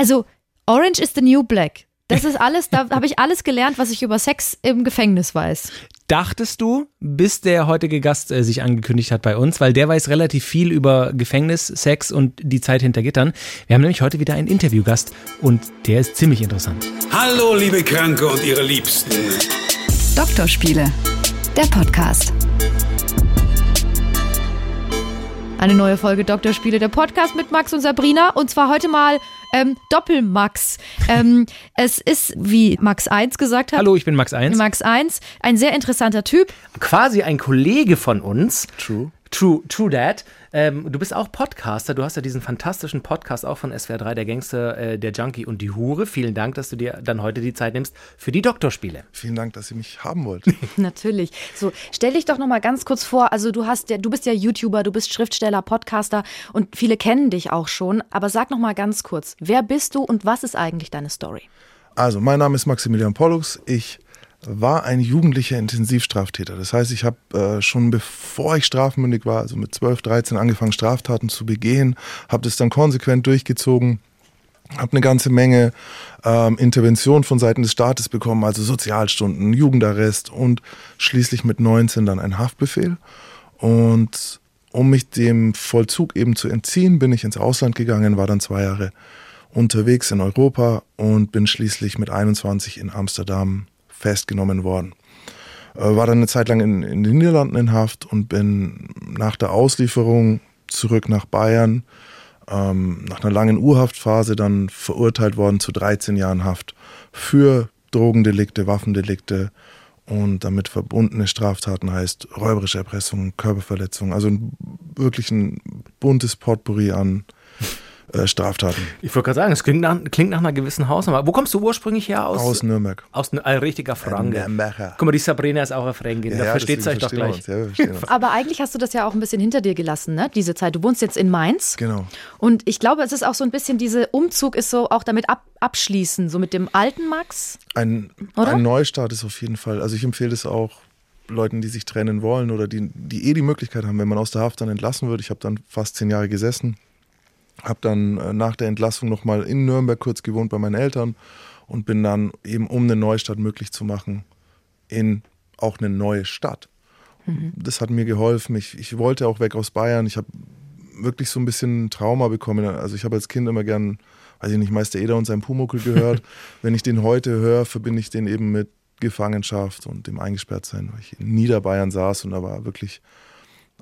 Also, Orange is the New Black. Das ist alles, da habe ich alles gelernt, was ich über Sex im Gefängnis weiß. Dachtest du, bis der heutige Gast äh, sich angekündigt hat bei uns, weil der weiß relativ viel über Gefängnis, Sex und die Zeit hinter Gittern. Wir haben nämlich heute wieder einen Interviewgast und der ist ziemlich interessant. Hallo, liebe Kranke und ihre Liebsten. Doktorspiele, der Podcast. Eine neue Folge Doktorspiele, der Podcast mit Max und Sabrina. Und zwar heute mal ähm, Doppelmax. Ähm, es ist, wie Max 1 gesagt hat. Hallo, ich bin Max 1. Max 1, ein sehr interessanter Typ. Quasi ein Kollege von uns. True. True, True Dad. Ähm, du bist auch Podcaster. Du hast ja diesen fantastischen Podcast auch von SWR 3, der Gangster, äh, der Junkie und die Hure. Vielen Dank, dass du dir dann heute die Zeit nimmst für die Doktorspiele. Vielen Dank, dass ihr mich haben wollt. Natürlich. So, stell dich doch noch mal ganz kurz vor. Also du hast ja, du bist ja YouTuber, du bist Schriftsteller, Podcaster und viele kennen dich auch schon. Aber sag noch mal ganz kurz, wer bist du und was ist eigentlich deine Story? Also, mein Name ist Maximilian Pollux. Ich war ein jugendlicher Intensivstraftäter. Das heißt, ich habe äh, schon bevor ich strafmündig war, also mit 12, 13 angefangen, Straftaten zu begehen, habe das dann konsequent durchgezogen, habe eine ganze Menge ähm, Intervention von Seiten des Staates bekommen, also Sozialstunden, Jugendarrest und schließlich mit 19 dann ein Haftbefehl. Und um mich dem Vollzug eben zu entziehen, bin ich ins Ausland gegangen, war dann zwei Jahre unterwegs in Europa und bin schließlich mit 21 in Amsterdam festgenommen worden. Äh, war dann eine Zeit lang in, in den Niederlanden in Haft und bin nach der Auslieferung zurück nach Bayern, ähm, nach einer langen Urhaftphase dann verurteilt worden zu 13 Jahren Haft für Drogendelikte, Waffendelikte und damit verbundene Straftaten heißt räuberische Erpressung, Körperverletzung, also wirklich ein buntes Potpourri an äh, Straftaten. Ich wollte gerade sagen, es klingt nach, klingt nach einer gewissen Hausnummer. Wo kommst du ursprünglich her? Aus, Aus Nürnberg. Aus ein richtiger Franke. Nürnberger. Guck mal, die Sabrina ist auch eine Fränkin. da versteht deswegen euch doch gleich. Uns. Ja. Aber eigentlich hast du das ja auch ein bisschen hinter dir gelassen, ne? Diese Zeit. Du wohnst jetzt in Mainz. Genau. Und ich glaube, es ist auch so ein bisschen, diese Umzug ist so auch damit ab, abschließen, so mit dem alten Max. Ein, Oder? ein Neustart ist auf jeden Fall. Also ich empfehle es auch Leuten, die sich trennen wollen oder die, die eh die Möglichkeit haben, wenn man aus der Haft dann entlassen wird. Ich habe dann fast zehn Jahre gesessen, habe dann äh, nach der Entlassung nochmal in Nürnberg kurz gewohnt bei meinen Eltern und bin dann eben, um eine Neustart möglich zu machen, in auch eine neue Stadt. Das hat mir geholfen. Ich, ich wollte auch weg aus Bayern. Ich habe wirklich so ein bisschen Trauma bekommen. Also ich habe als Kind immer gern, weiß ich nicht, Meister Eder und sein Pumuckel gehört. Wenn ich den heute höre, verbinde ich den eben mit Gefangenschaft und dem Eingesperrtsein, weil ich in Niederbayern saß und da war wirklich,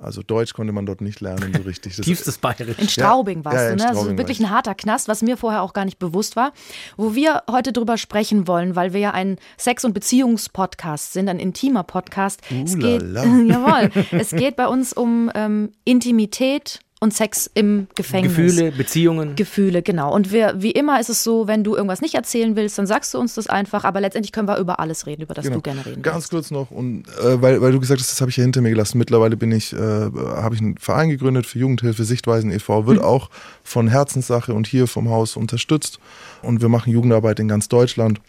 also Deutsch konnte man dort nicht lernen so richtig. Das- Tiefstes Bayerisch. In Straubing Ja, warst ja, du, in ne? Also Straubing war wirklich ich. ein harter Knast, was mir vorher auch gar nicht bewusst war. Wo wir heute drüber sprechen wollen, weil wir ja ein Sex- und Beziehungspodcast sind, ein intimer Podcast. es geht, jawohl, es geht bei uns um ähm, Intimität und Sex im Gefängnis. Gefühle, Beziehungen. Gefühle, genau. Und wir, wie immer ist es so, wenn du irgendwas nicht erzählen willst, dann sagst du uns das einfach. Aber letztendlich können wir über alles reden, über das Genau. du gerne reden Ganz willst. kurz noch, und äh, weil, weil du gesagt hast, das habe ich ja hinter mir gelassen. Mittlerweile bin ich, äh, habe ich einen Verein gegründet für Jugendhilfe Sichtweisen e.V., wird auch von Herzenssache und hier vom Haus unterstützt. Und wir machen Jugendarbeit in ganz Deutschland.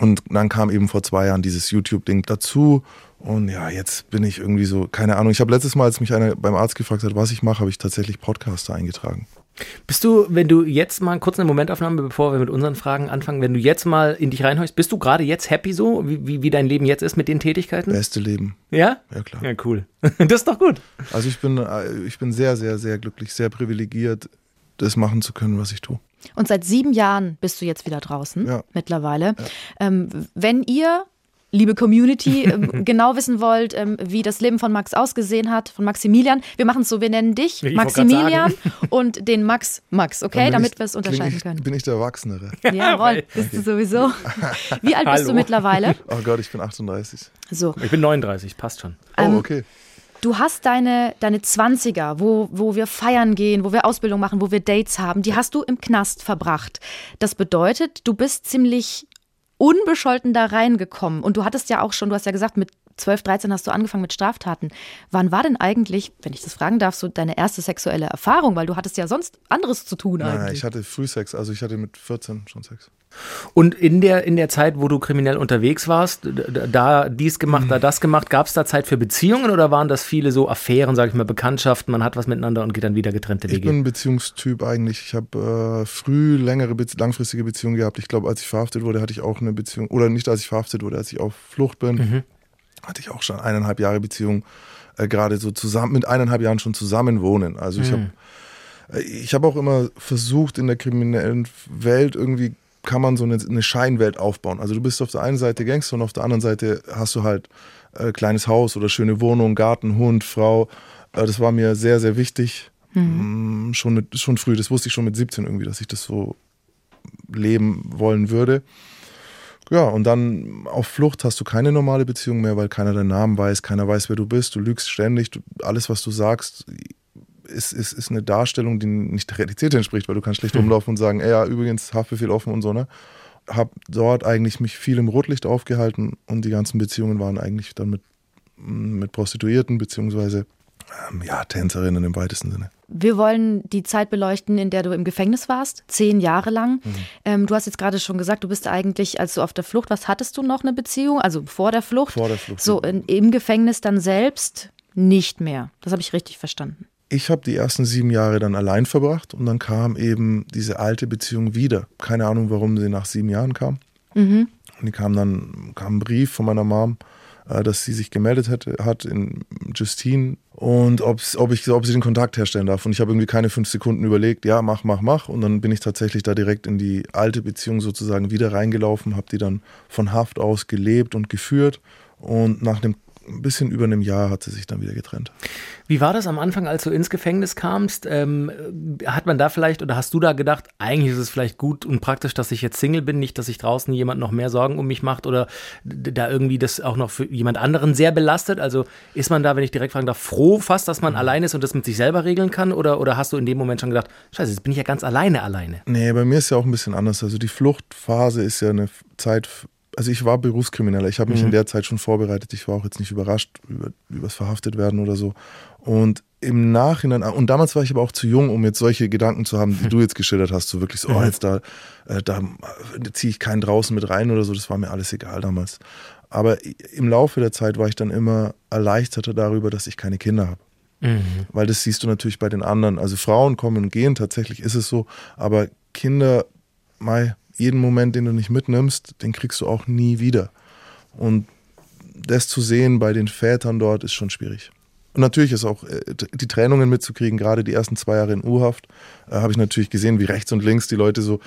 Und dann kam eben vor zwei Jahren dieses YouTube-Ding dazu. Und ja, jetzt bin ich irgendwie so, keine Ahnung. Ich habe letztes Mal, als mich einer beim Arzt gefragt hat, was ich mache, habe ich tatsächlich Podcaster eingetragen. Bist du, wenn du jetzt mal kurz eine Momentaufnahme, bevor wir mit unseren Fragen anfangen, wenn du jetzt mal in dich reinhorchst, bist du gerade jetzt happy so, wie, wie, wie dein Leben jetzt ist mit den Tätigkeiten? Beste Leben. Ja? Ja, klar. Ja, cool. Das ist doch gut. Also ich bin, äh, ich bin sehr, sehr, sehr glücklich, sehr privilegiert, das machen zu können, was ich tue. Und seit sieben Jahren bist du jetzt wieder draußen, Ja. mittlerweile. Ähm, wenn ihr, liebe Community, ähm, genau wissen wollt, ähm, wie das Leben von Max ausgesehen hat, von Maximilian, wir machen es so, wir nennen dich Ich Maximilian und den Max Max, okay, damit wir es unterscheiden ich, können. Bin ich der Erwachsenere? Jawohl, bist du sowieso. Wie alt bist du mittlerweile? Oh Gott, ich bin 38. So, Ich bin 39, passt schon. Oh, Ähm, okay. du hast deine, deine 20er, wo, wo wir feiern gehen, wo wir Ausbildung machen, wo wir Dates haben, die hast du im Knast verbracht. Das bedeutet, du bist ziemlich unbescholten da reingekommen. Und du hattest ja auch schon, du hast ja gesagt, mit 12, 13 hast du angefangen mit Straftaten. Wann war denn eigentlich, wenn ich das fragen darf, so deine erste sexuelle Erfahrung? Weil du hattest ja sonst anderes zu tun Nein, eigentlich. ich hatte Frühsex, also ich hatte mit 14 schon Sex. Und in der, in der Zeit, wo du kriminell unterwegs warst, da dies gemacht, da das gemacht, gab es da Zeit für Beziehungen oder waren das viele so Affären, sag ich mal, Bekanntschaften, man hat was miteinander und geht dann wieder getrennte Ich Wege? bin ein Beziehungstyp eigentlich. Ich habe äh, früh längere, langfristige Beziehungen gehabt. Ich glaube, als ich verhaftet wurde, hatte ich auch eine Beziehung, oder nicht als ich verhaftet wurde, als ich auf Flucht bin, hatte ich auch schon eineinhalb Jahre Beziehung, äh, gerade so zusammen, mit eineinhalb Jahren schon zusammen wohnen. Also ich habe ich habe auch immer versucht, in der kriminellen Welt irgendwie kann man so eine, eine Scheinwelt aufbauen. Also du bist auf der einen Seite Gangster und auf der anderen Seite hast du halt äh, kleines Haus oder schöne Wohnung, Garten, Hund, Frau. Äh, das war mir sehr, sehr wichtig. Mm, schon, mit, schon früh, das wusste ich schon mit 17 irgendwie, dass ich das so leben wollen würde. Ja, und dann auf Flucht hast du keine normale Beziehung mehr, weil keiner deinen Namen weiß, keiner weiß, wer du bist, du lügst ständig, du, alles, was du sagst, ist, ist, ist eine Darstellung, die nicht der Realität entspricht, weil du kannst schlecht rumlaufen und sagen, ey, ja, übrigens, Haftbefehl offen und so, ne? Hab dort eigentlich mich viel im Rotlicht aufgehalten und die ganzen Beziehungen waren eigentlich dann mit, mit Prostituierten, beziehungsweise ähm, ja, Tänzerinnen im weitesten Sinne. Wir wollen die Zeit beleuchten, in der du im Gefängnis warst, zehn Jahre lang. Ähm, du hast jetzt gerade schon gesagt, du bist eigentlich, als du auf der Flucht warst, hattest du noch eine Beziehung, also vor der Flucht? Vor der Flucht, So, in, im Gefängnis dann selbst nicht mehr. Das habe ich richtig verstanden. Ich habe die ersten sieben Jahre dann allein verbracht und dann kam eben diese alte Beziehung wieder. Keine Ahnung, warum sie nach sieben Jahren kam. Und die kam dann, kam ein Brief von meiner Mom, dass sie sich gemeldet hätte, hat in Justine und ob, ich, ob sie den Kontakt herstellen darf. Und ich habe irgendwie keine fünf Sekunden überlegt, ja, mach, mach, mach. Und dann bin ich tatsächlich da direkt in die alte Beziehung sozusagen wieder reingelaufen, habe die dann von Haft aus gelebt und geführt. Und nach einem ein bisschen über einem Jahr hat sie sich dann wieder getrennt. Wie war das am Anfang, als du ins Gefängnis kamst? Ähm, hat man da vielleicht oder hast du da gedacht, eigentlich ist es vielleicht gut und praktisch, dass ich jetzt Single bin, nicht, dass sich draußen jemand noch mehr Sorgen um mich macht oder da irgendwie das auch noch für jemand anderen sehr belastet? Also ist man da, wenn ich direkt fragen darf, froh fast, dass man allein ist und das mit sich selber regeln kann? Oder, oder hast du in dem Moment schon gedacht, scheiße, jetzt bin ich ja ganz alleine alleine? Nee, bei mir ist ja auch ein bisschen anders. Also die Fluchtphase ist ja eine Zeit, also ich war Berufskrimineller. Ich habe mich in der Zeit schon vorbereitet. Ich war auch jetzt nicht überrascht über, übers verhaftet werden oder so. Und im Nachhinein, und damals war ich aber auch zu jung, um jetzt solche Gedanken zu haben, die du jetzt geschildert hast, so wirklich so, oh, jetzt da, äh, da ziehe ich keinen draußen mit rein oder so, das war mir alles egal damals. Aber im Laufe der Zeit war ich dann immer erleichterter darüber, dass ich keine Kinder habe. Weil das siehst du natürlich bei den anderen. Also Frauen kommen und gehen, tatsächlich ist es so. Aber Kinder, mei, jeden Moment, den du nicht mitnimmst, den kriegst du auch nie wieder. Und das zu sehen bei den Vätern dort ist schon schwierig. Und natürlich ist auch äh, die Trennungen mitzukriegen, gerade die ersten zwei Jahre in U-Haft, äh, habe ich natürlich gesehen, wie rechts und links die Leute so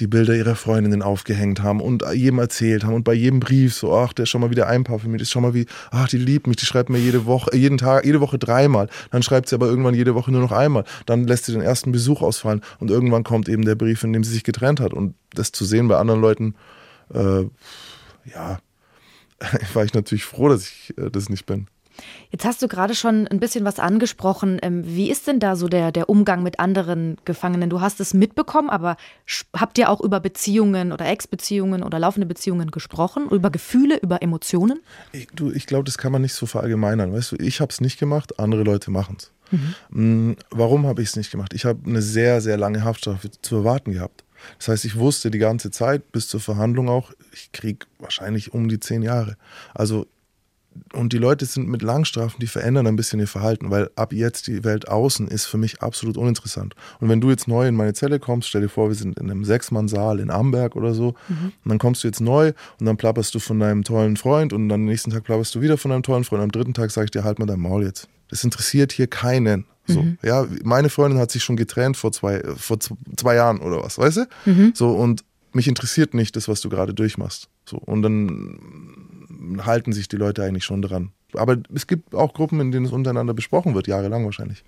die Bilder ihrer Freundinnen aufgehängt haben und jedem erzählt haben und bei jedem Brief so, ach, der ist schon mal wieder einparfümiert, ist schon mal wie, ach, die liebt mich, die schreibt mir jede Woche, äh, jeden Tag, jede Woche dreimal. Dann schreibt sie aber irgendwann jede Woche nur noch einmal. Dann lässt sie den ersten Besuch ausfallen und irgendwann kommt eben der Brief, in dem sie sich getrennt hat. Und das zu sehen bei anderen Leuten, äh, ja, war ich natürlich froh, dass ich äh, das nicht bin. Jetzt hast du gerade schon ein bisschen was angesprochen. Ähm, Wie ist denn da so der, der Umgang mit anderen Gefangenen? Du hast es mitbekommen, aber habt ihr auch über Beziehungen oder Ex-Beziehungen oder laufende Beziehungen gesprochen? Über Gefühle, über Emotionen? Ich, du, ich glaube, das kann man nicht so verallgemeinern. Weißt du, ich habe es nicht gemacht, andere Leute machen es. Warum habe ich es nicht gemacht? Ich habe eine sehr, sehr lange Haftstrafe zu erwarten gehabt. Das heißt, ich wusste die ganze Zeit bis zur Verhandlung auch, ich kriege wahrscheinlich um die zehn Jahre. Also, und die Leute sind mit Langstrafen, die verändern ein bisschen ihr Verhalten, weil ab jetzt die Welt außen ist für mich absolut uninteressant. Und wenn du jetzt neu in meine Zelle kommst, stell dir vor, wir sind in einem Sechsmann-Saal in Amberg oder so, und dann kommst du jetzt neu und dann plapperst du von deinem tollen Freund und dann am nächsten Tag plapperst du wieder von deinem tollen Freund. Am dritten Tag sage ich dir, halt mal dein Maul jetzt. Das interessiert hier keinen. So, ja, meine Freundin hat sich schon getrennt vor zwei, vor zwei Jahren oder was, weißt du? So, und mich interessiert nicht das, was du gerade durchmachst. So, und dann halten sich die Leute eigentlich schon dran. Aber es gibt auch Gruppen, in denen es untereinander besprochen wird, jahrelang wahrscheinlich.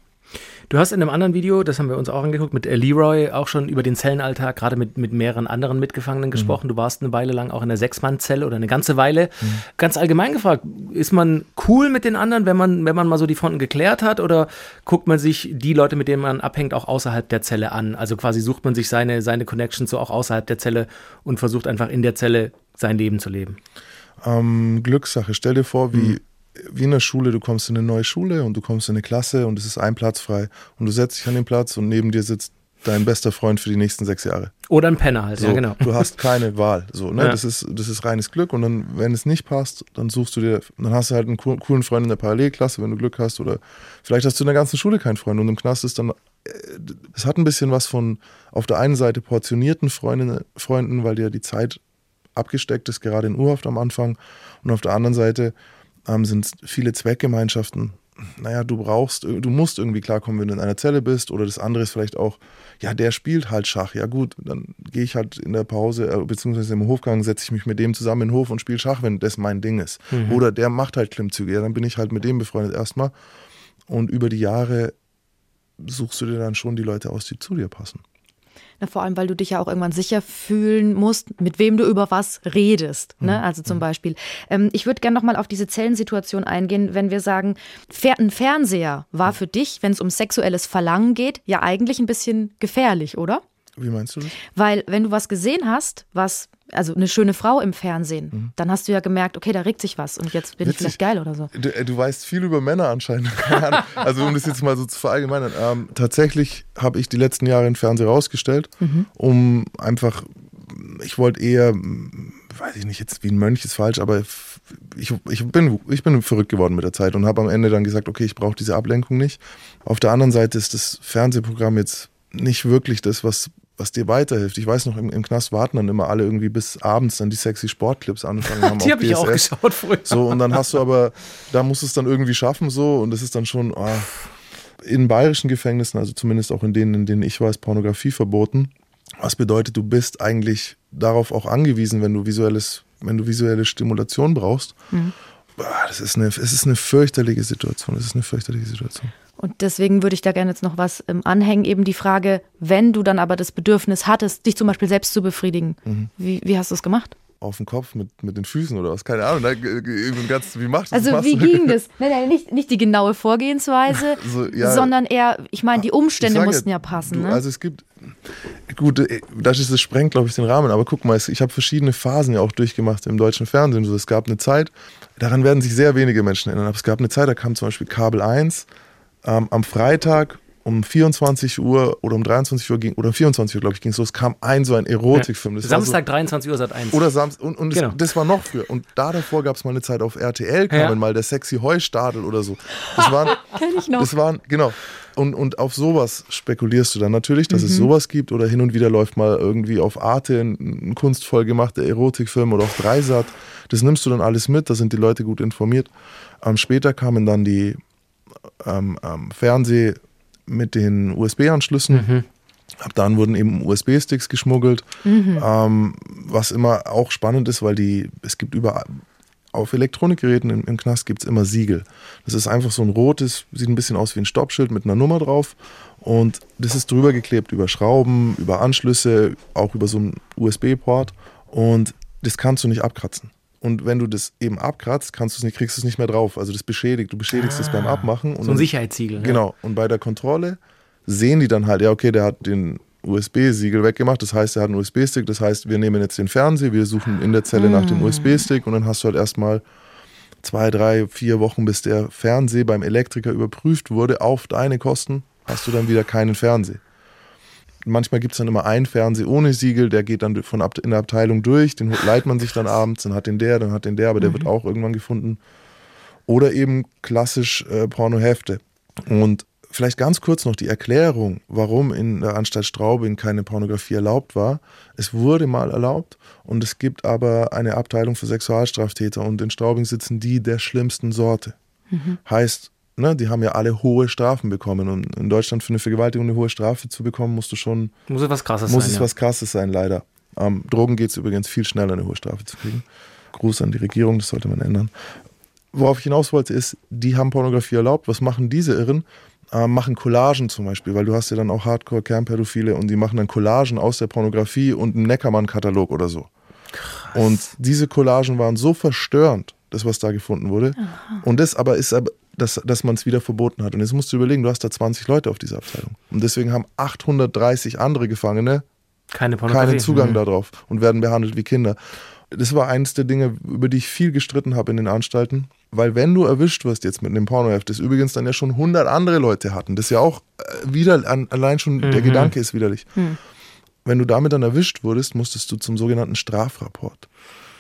Du hast in einem anderen Video, das haben wir uns auch angeguckt, mit Leroy auch schon über den Zellenalltag, gerade mit, mit mehreren anderen Mitgefangenen gesprochen. Du warst eine Weile lang auch in der Sechsmann-Zelle oder eine ganze Weile. Ganz allgemein gefragt, ist man cool mit den anderen, wenn man, wenn man mal so die Fronten geklärt hat oder guckt man sich die Leute, mit denen man abhängt, auch außerhalb der Zelle an? Also quasi sucht man sich seine, seine Connections so auch außerhalb der Zelle und versucht einfach in der Zelle sein Leben zu leben. Ähm, Glückssache. Stell dir vor, wie, wie in der Schule, du kommst in eine neue Schule und du kommst in eine Klasse und es ist ein Platz frei und du setzt dich an den Platz und neben dir sitzt dein bester Freund für die nächsten sechs Jahre. Oder ein Penner halt, So, ja genau. Du hast keine Wahl. So, ne? Ja. das, ist, das ist reines Glück. Und dann, wenn es nicht passt, dann suchst du dir, dann hast du halt einen coo- coolen Freund in der Parallelklasse, wenn du Glück hast. Oder vielleicht hast du in der ganzen Schule keinen Freund. Und im Knast ist dann, äh, es hat ein bisschen was von auf der einen Seite portionierten Freundinnen, Freunden, weil dir die Zeit abgesteckt ist, gerade in Urhaft am Anfang. Und auf der anderen Seite ähm, sind es viele Zweckgemeinschaften. Naja, du brauchst, du musst irgendwie klarkommen, wenn du in einer Zelle bist. Oder das andere ist vielleicht auch, ja, der spielt halt Schach. Ja gut, dann gehe ich halt in der Pause, äh, beziehungsweise im Hofgang, setze ich mich mit dem zusammen in den Hof und spiele Schach, wenn das mein Ding ist. Oder der macht halt Klimmzüge. Ja, dann bin ich halt mit dem befreundet erstmal. Und über die Jahre suchst du dir dann schon die Leute aus, die zu dir passen. Na, vor allem, weil du dich ja auch irgendwann sicher fühlen musst, mit wem du über was redest. Ne? Also zum Beispiel. Ähm, ich würde gerne nochmal auf diese Zellensituation eingehen, wenn wir sagen, ein Fernseher war für dich, wenn es um sexuelles Verlangen geht, ja eigentlich ein bisschen gefährlich, oder? Wie meinst du das? Weil wenn du was gesehen hast, was, also eine schöne Frau im Fernsehen, dann hast du ja gemerkt, okay, da regt sich was und jetzt bin ich Witzig. vielleicht geil oder so. Du, äh, du weißt viel über Männer anscheinend. Also um das jetzt mal so zu verallgemeinern. Ähm, tatsächlich habe ich die letzten Jahre den Fernseher rausgestellt, um einfach, ich wollte eher, mm, weiß ich nicht, jetzt wie ein Mönch ist falsch, aber ich, ich, bin, ich bin verrückt geworden mit der Zeit und habe am Ende dann gesagt, okay, ich brauche diese Ablenkung nicht. Auf der anderen Seite ist das Fernsehprogramm jetzt nicht wirklich das, was was dir weiterhilft. Ich weiß noch, im, im Knast warten dann immer alle irgendwie bis abends dann die sexy Sportclips anfangen haben. Die habe ich auch geschaut früher. So, und dann hast du aber, da musst du es dann irgendwie schaffen, so, und das ist dann schon ah, in bayerischen Gefängnissen, also zumindest auch in denen, in denen ich war, ist Pornografie verboten. Was bedeutet, du bist eigentlich darauf auch angewiesen, wenn du visuelles, wenn du visuelle Stimulation brauchst. Ah, Das ist eine, es ist eine fürchterliche Situation. Es ist eine fürchterliche Situation. Und deswegen würde ich da gerne jetzt noch was ähm, anhängen, eben die Frage, wenn du dann aber das Bedürfnis hattest, dich zum Beispiel selbst zu befriedigen, wie, wie hast du es gemacht? Auf den Kopf mit, mit den Füßen oder was? Keine Ahnung. Ganz, wie macht Also machst wie du? ging das? Nein, nein, nicht, nicht die genaue Vorgehensweise, So, ja. sondern eher, ich meine, die Umstände mussten ja passen. Du, ne? Also es gibt, gut, äh, das, ist, das sprengt, glaube ich, den Rahmen, aber guck mal, ich habe verschiedene Phasen ja auch durchgemacht im deutschen Fernsehen. So, es gab eine Zeit, daran werden sich sehr wenige Menschen erinnern, aber es gab eine Zeit, da kam zum Beispiel Kabel 1 ähm, am Freitag um 24 Uhr oder um 23 Uhr ging, oder um 24 Uhr, glaube ich, ging es los, kam ein so ein Erotikfilm. Das war so- Samstag 23 Uhr seit 1. oder Samstag. Und, und Genau. das, das war noch früher. Und da davor gab es mal eine Zeit auf RTL, kam Ja. mal der sexy Heustadel oder so. Das waren, Kenn ich noch. Das waren, genau. Und, und auf sowas spekulierst du dann natürlich, dass es Mhm. sowas gibt oder hin und wieder läuft mal irgendwie auf Arte ein, ein kunstvoll gemachter Erotikfilm oder auf Dreisat. Das nimmst du dann alles mit, da sind die Leute gut informiert. Ähm, später kamen dann die ähm, ähm, Fernseh mit den USB-Anschlüssen. Ab dann wurden eben USB-Sticks geschmuggelt, ähm, was immer auch spannend ist, weil die, es gibt überall, auf Elektronikgeräten im, im Knast gibt es immer Siegel. Das ist einfach so ein rotes, sieht ein bisschen aus wie ein Stoppschild mit einer Nummer drauf. Und das ist drüber geklebt über Schrauben, über Anschlüsse, auch über so einen USB-Port. Und das kannst du nicht abkratzen. Und wenn du das eben abkratzt, kannst du es nicht, kriegst du es nicht mehr drauf. Also das beschädigt. Du beschädigst es beim Abmachen. Und so ein Sicherheitssiegel. ne? Genau. Und bei der Kontrolle sehen die dann halt, ja, okay, der hat den USB-Siegel weggemacht. Das heißt, er hat einen USB-Stick. Das heißt, wir nehmen jetzt den Fernseher, wir suchen in der Zelle nach dem USB-Stick und dann hast du halt erstmal zwei, drei, vier Wochen, bis der Fernseher beim Elektriker überprüft wurde, auf deine Kosten, hast du dann wieder keinen Fernseher. Manchmal gibt es dann immer einen Fernseher ohne Siegel, der geht dann von Ab in der Abteilung durch, den leiht man sich dann abends, dann hat den der, dann hat den der, aber der wird auch irgendwann gefunden. Oder eben klassisch äh, Pornohefte. Und vielleicht ganz kurz noch die Erklärung, warum in der Anstalt Straubing keine Pornografie erlaubt war. Es wurde mal erlaubt und es gibt aber eine Abteilung für Sexualstraftäter und in Straubing sitzen die der schlimmsten Sorte. Heißt, ne, die haben ja alle hohe Strafen bekommen und in Deutschland für eine Vergewaltigung eine hohe Strafe zu bekommen, musst du schon Muss es was krasses muss sein. es ja. was Krasses sein, leider. Ähm, Drogen geht es übrigens viel schneller, eine hohe Strafe zu kriegen. Gruß an die Regierung, das sollte man ändern. Worauf ich hinaus wollte, ist, die haben Pornografie erlaubt. Was machen diese Irren? Ähm, machen Collagen zum Beispiel, weil du hast ja dann auch Hardcore-Kernpädophile und die machen dann Collagen aus der Pornografie und einen Neckermann-Katalog oder so. Und diese Collagen waren so verstörend, das, was da gefunden wurde. Und das aber ist aber, dass, dass man es wieder verboten hat. Und jetzt musst du überlegen, du hast da 20 Leute auf dieser Abteilung. Und deswegen haben 830 andere Gefangene Keine keinen Zugang Mhm. darauf und werden behandelt wie Kinder. das war eines der Dinge, über die ich viel gestritten habe in den Anstalten. Weil wenn du erwischt wirst jetzt mit einem Pornoheft, das übrigens dann ja schon 100 andere Leute hatten, das ja auch äh, wieder, allein schon der Gedanke ist widerlich. Wenn du damit dann erwischt wurdest, musstest du zum sogenannten Strafrapport.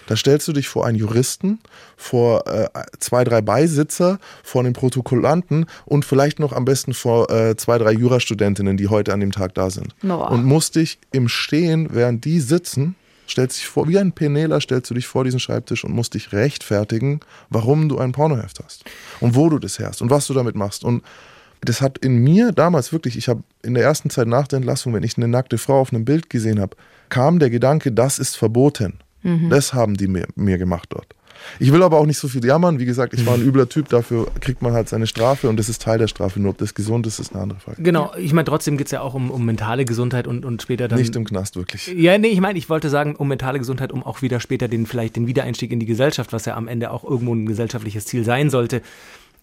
Da stellst du dich vor einen Juristen, vor äh, zwei, drei Beisitzer, vor einen Protokollanten und vielleicht noch am besten vor äh, zwei, drei Jurastudentinnen, die heute an dem Tag da sind. Boah. Und musst dich im Stehen, während die sitzen, stellst dich vor, wie ein Penela stellst du dich vor diesen Schreibtisch und musst dich rechtfertigen, warum du ein Pornoheft hast und wo du das herst und was du damit machst. Und das hat in mir damals wirklich, ich habe in der ersten Zeit nach der Entlassung, wenn ich eine nackte Frau auf einem Bild gesehen habe, kam der Gedanke, das ist verboten. Das haben die mir, mir gemacht dort. Ich will aber auch nicht so viel jammern. Wie gesagt, ich war ein übler Typ, dafür kriegt man halt seine Strafe und das ist Teil der Strafe. Nur ob das gesund ist, ist eine andere Frage. Genau, ich meine, trotzdem geht es ja auch um, um mentale Gesundheit und, und später dann. Nicht im Knast, wirklich. Ja, nee, ich meine, ich wollte sagen, um mentale Gesundheit, um auch wieder später den, vielleicht den Wiedereinstieg in die Gesellschaft, was ja am Ende auch irgendwo ein gesellschaftliches Ziel sein sollte,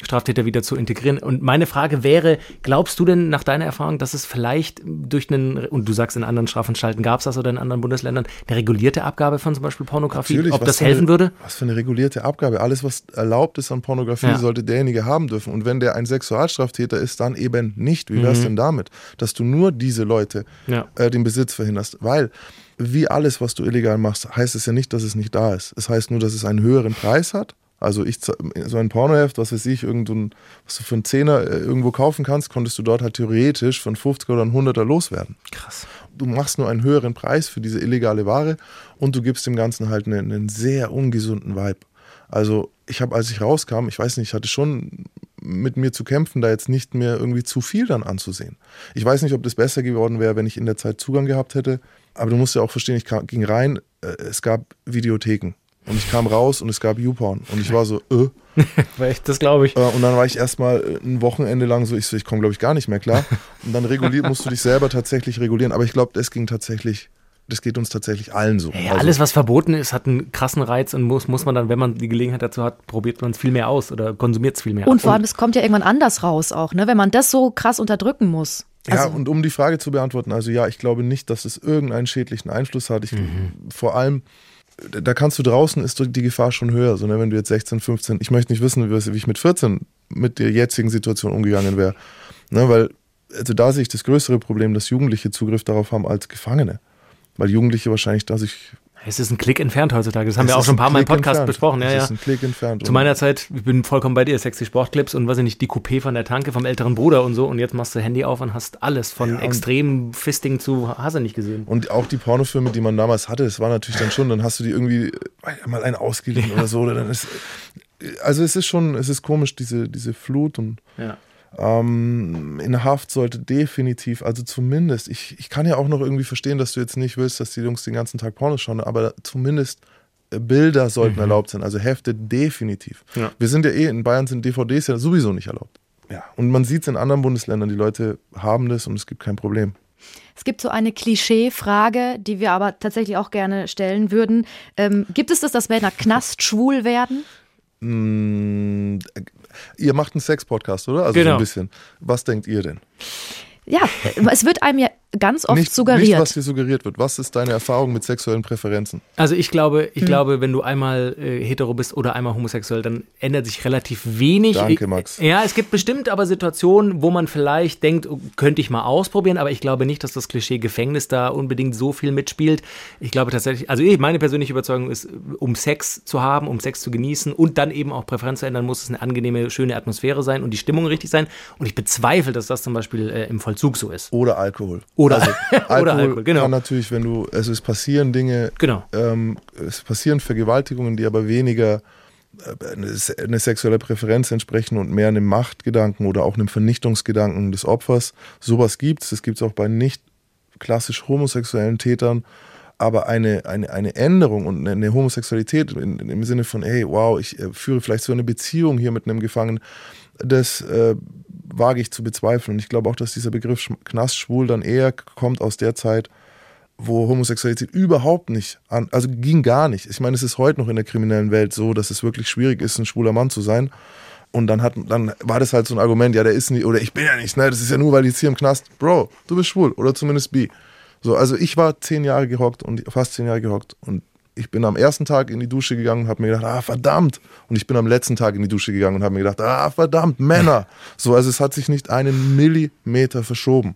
Straftäter wieder zu integrieren. Und meine Frage wäre, glaubst du denn nach deiner Erfahrung, dass es vielleicht durch einen, und du sagst, in anderen Strafanstalten gab es das oder in anderen Bundesländern, eine regulierte Abgabe von zum Beispiel Pornografie, Natürlich, ob das für eine- helfen würde? Was für eine regulierte Abgabe. Alles, was erlaubt ist an Pornografie, Ja. sollte derjenige haben dürfen. Und wenn der ein Sexualstraftäter ist, dann eben nicht. Wie wär's denn damit? Dass du nur diese Leute Mhm. Ja. äh, den Besitz verhinderst. Weil, wie alles, was du illegal machst, heißt es ja nicht, dass es nicht da ist. Es heißt nur, dass es einen höheren Preis hat. Also ich, so ein Pornoheft, was weiß ich, irgendein, was du für einen Zehner äh, irgendwo kaufen kannst, konntest du dort halt theoretisch von 50 oder 100er loswerden Krass. du machst nur einen höheren Preis für diese illegale Ware und du gibst dem Ganzen halt einen, einen sehr ungesunden Vibe. Also ich habe, als ich rauskam, ich weiß nicht, ich hatte schon mit mir zu kämpfen, da jetzt nicht mehr irgendwie zu viel dann anzusehen. Ich weiß nicht, ob das besser geworden wäre, wenn ich in der Zeit Zugang gehabt hätte, aber du musst ja auch verstehen, ich kam, ging rein, äh, es gab Videotheken und ich kam raus und es gab YouPorn und ich war so, äh, Das glaube ich. äh, Und dann war ich erstmal äh, ein Wochenende lang so, ich so, ich komme, glaube ich, gar nicht mehr klar. Und dann reguliert, musst du dich selber tatsächlich regulieren. Aber ich glaube, das ging tatsächlich, das geht uns tatsächlich allen so. Ja, Also, alles, was verboten ist, hat einen krassen Reiz und muss, muss man dann, wenn man die Gelegenheit dazu hat, probiert man es viel mehr aus oder konsumiert es viel mehr. Und vor allem, es kommt ja irgendwann anders raus auch, ne? wenn man das so krass unterdrücken muss. ja, Also, und um die Frage zu beantworten, also ja, ich glaube nicht, dass es irgendeinen schädlichen Einfluss hat. Ich, Vor allem, da kannst du draußen, ist die Gefahr schon höher. So, ne, wenn du jetzt 16, 15, ich möchte nicht wissen, wie ich mit 14 mit der jetzigen Situation umgegangen wäre. Ne, weil, also da sehe ich das größere Problem, dass Jugendliche Zugriff darauf haben als Gefangene. Weil Jugendliche wahrscheinlich da sich es ist ein Klick entfernt heutzutage. Das haben Es wir auch schon ein paar Mal im Podcast entfernt. besprochen. Ja, Es ja. ist ein Klick entfernt. Zu meiner Zeit, ich bin vollkommen bei dir, sexy Sportclips und weiß ich nicht, die Coupé von der Tanke vom älteren Bruder und so. Und jetzt machst du Handy auf und hast alles von Ja, und- extrem Fisting zu, hast du nicht gesehen. Und auch die Pornofilme, die man damals hatte, das war natürlich dann schon, dann hast du die irgendwie mal einen ausgeliehen oder so. Oder dann ist, also es ist schon, es ist komisch, diese, diese Flut und Ja. Ähm, in Haft sollte definitiv, also zumindest, ich, ich kann ja auch noch irgendwie verstehen, dass du jetzt nicht willst, dass die Jungs den ganzen Tag Pornos schauen, aber zumindest äh, Bilder sollten erlaubt sein, also Hefte definitiv. Ja. Wir sind ja eh, in Bayern sind DVDs ja sowieso nicht erlaubt. Ja. Und man sieht es in anderen Bundesländern, die Leute haben das und es gibt kein Problem. es gibt so eine Klischee-Frage, die wir aber tatsächlich auch gerne stellen würden. Ähm, gibt es das, dass Männer Knast schwul werden? Ihr macht einen Sex-Podcast, oder? Also so Genau. ein bisschen. Was denkt ihr denn? Ja, es wird einem ja ganz oft nicht, suggeriert. Nicht, was dir suggeriert wird. Was ist deine Erfahrung mit sexuellen Präferenzen? Also ich glaube, Hm. ich glaube, wenn du einmal äh, hetero bist oder einmal homosexuell, dann ändert sich relativ wenig. Danke, Max. Ja, es gibt bestimmt aber Situationen, wo man vielleicht denkt, oh, könnte ich mal ausprobieren, aber ich glaube nicht, dass das Klischee Gefängnis da unbedingt so viel mitspielt. Ich glaube tatsächlich, also ich, meine persönliche Überzeugung ist, um Sex zu haben, um Sex zu genießen und dann eben auch Präferenz zu ändern, muss es eine angenehme, schöne Atmosphäre sein und die Stimmung richtig sein. Und ich bezweifle, dass das zum Beispiel äh, im Vollzug so ist. Oder Alkohol. Oder- also, oder Alkohol, Alkohol, genau. kann natürlich, wenn du, also es passieren Dinge, Genau. ähm, es passieren Vergewaltigungen, die aber weniger äh, eine sexuelle Präferenz entsprechen und mehr einem Machtgedanken oder auch einem Vernichtungsgedanken des Opfers. Sowas gibt es. Das gibt es auch bei nicht klassisch homosexuellen Tätern. Aber eine, eine, eine Änderung und eine Homosexualität in, im Sinne von, hey, wow, ich äh, führe vielleicht so eine Beziehung hier mit einem Gefangenen, das äh, wage ich zu bezweifeln. Und ich glaube auch, dass dieser Begriff Sch- Knastschwul dann eher kommt aus der Zeit, wo Homosexualität überhaupt nicht an, also ging gar nicht. Ich meine, es ist heute noch in der kriminellen Welt so, dass es wirklich schwierig ist, ein schwuler Mann zu sein. Und dann hat, dann war das halt so ein Argument, ja, der ist nicht, oder ich bin ja nicht, ne, das ist ja nur, weil die jetzt hier im Knast, Bro, du bist schwul, oder zumindest bi. So, also ich war zehn Jahre gehockt und fast zehn Jahre gehockt und ich bin am ersten Tag in die Dusche gegangen und habe mir gedacht, ah verdammt. Und ich bin am letzten Tag in die Dusche gegangen und habe mir gedacht, ah verdammt, Männer. So, also es hat sich nicht einen Millimeter verschoben.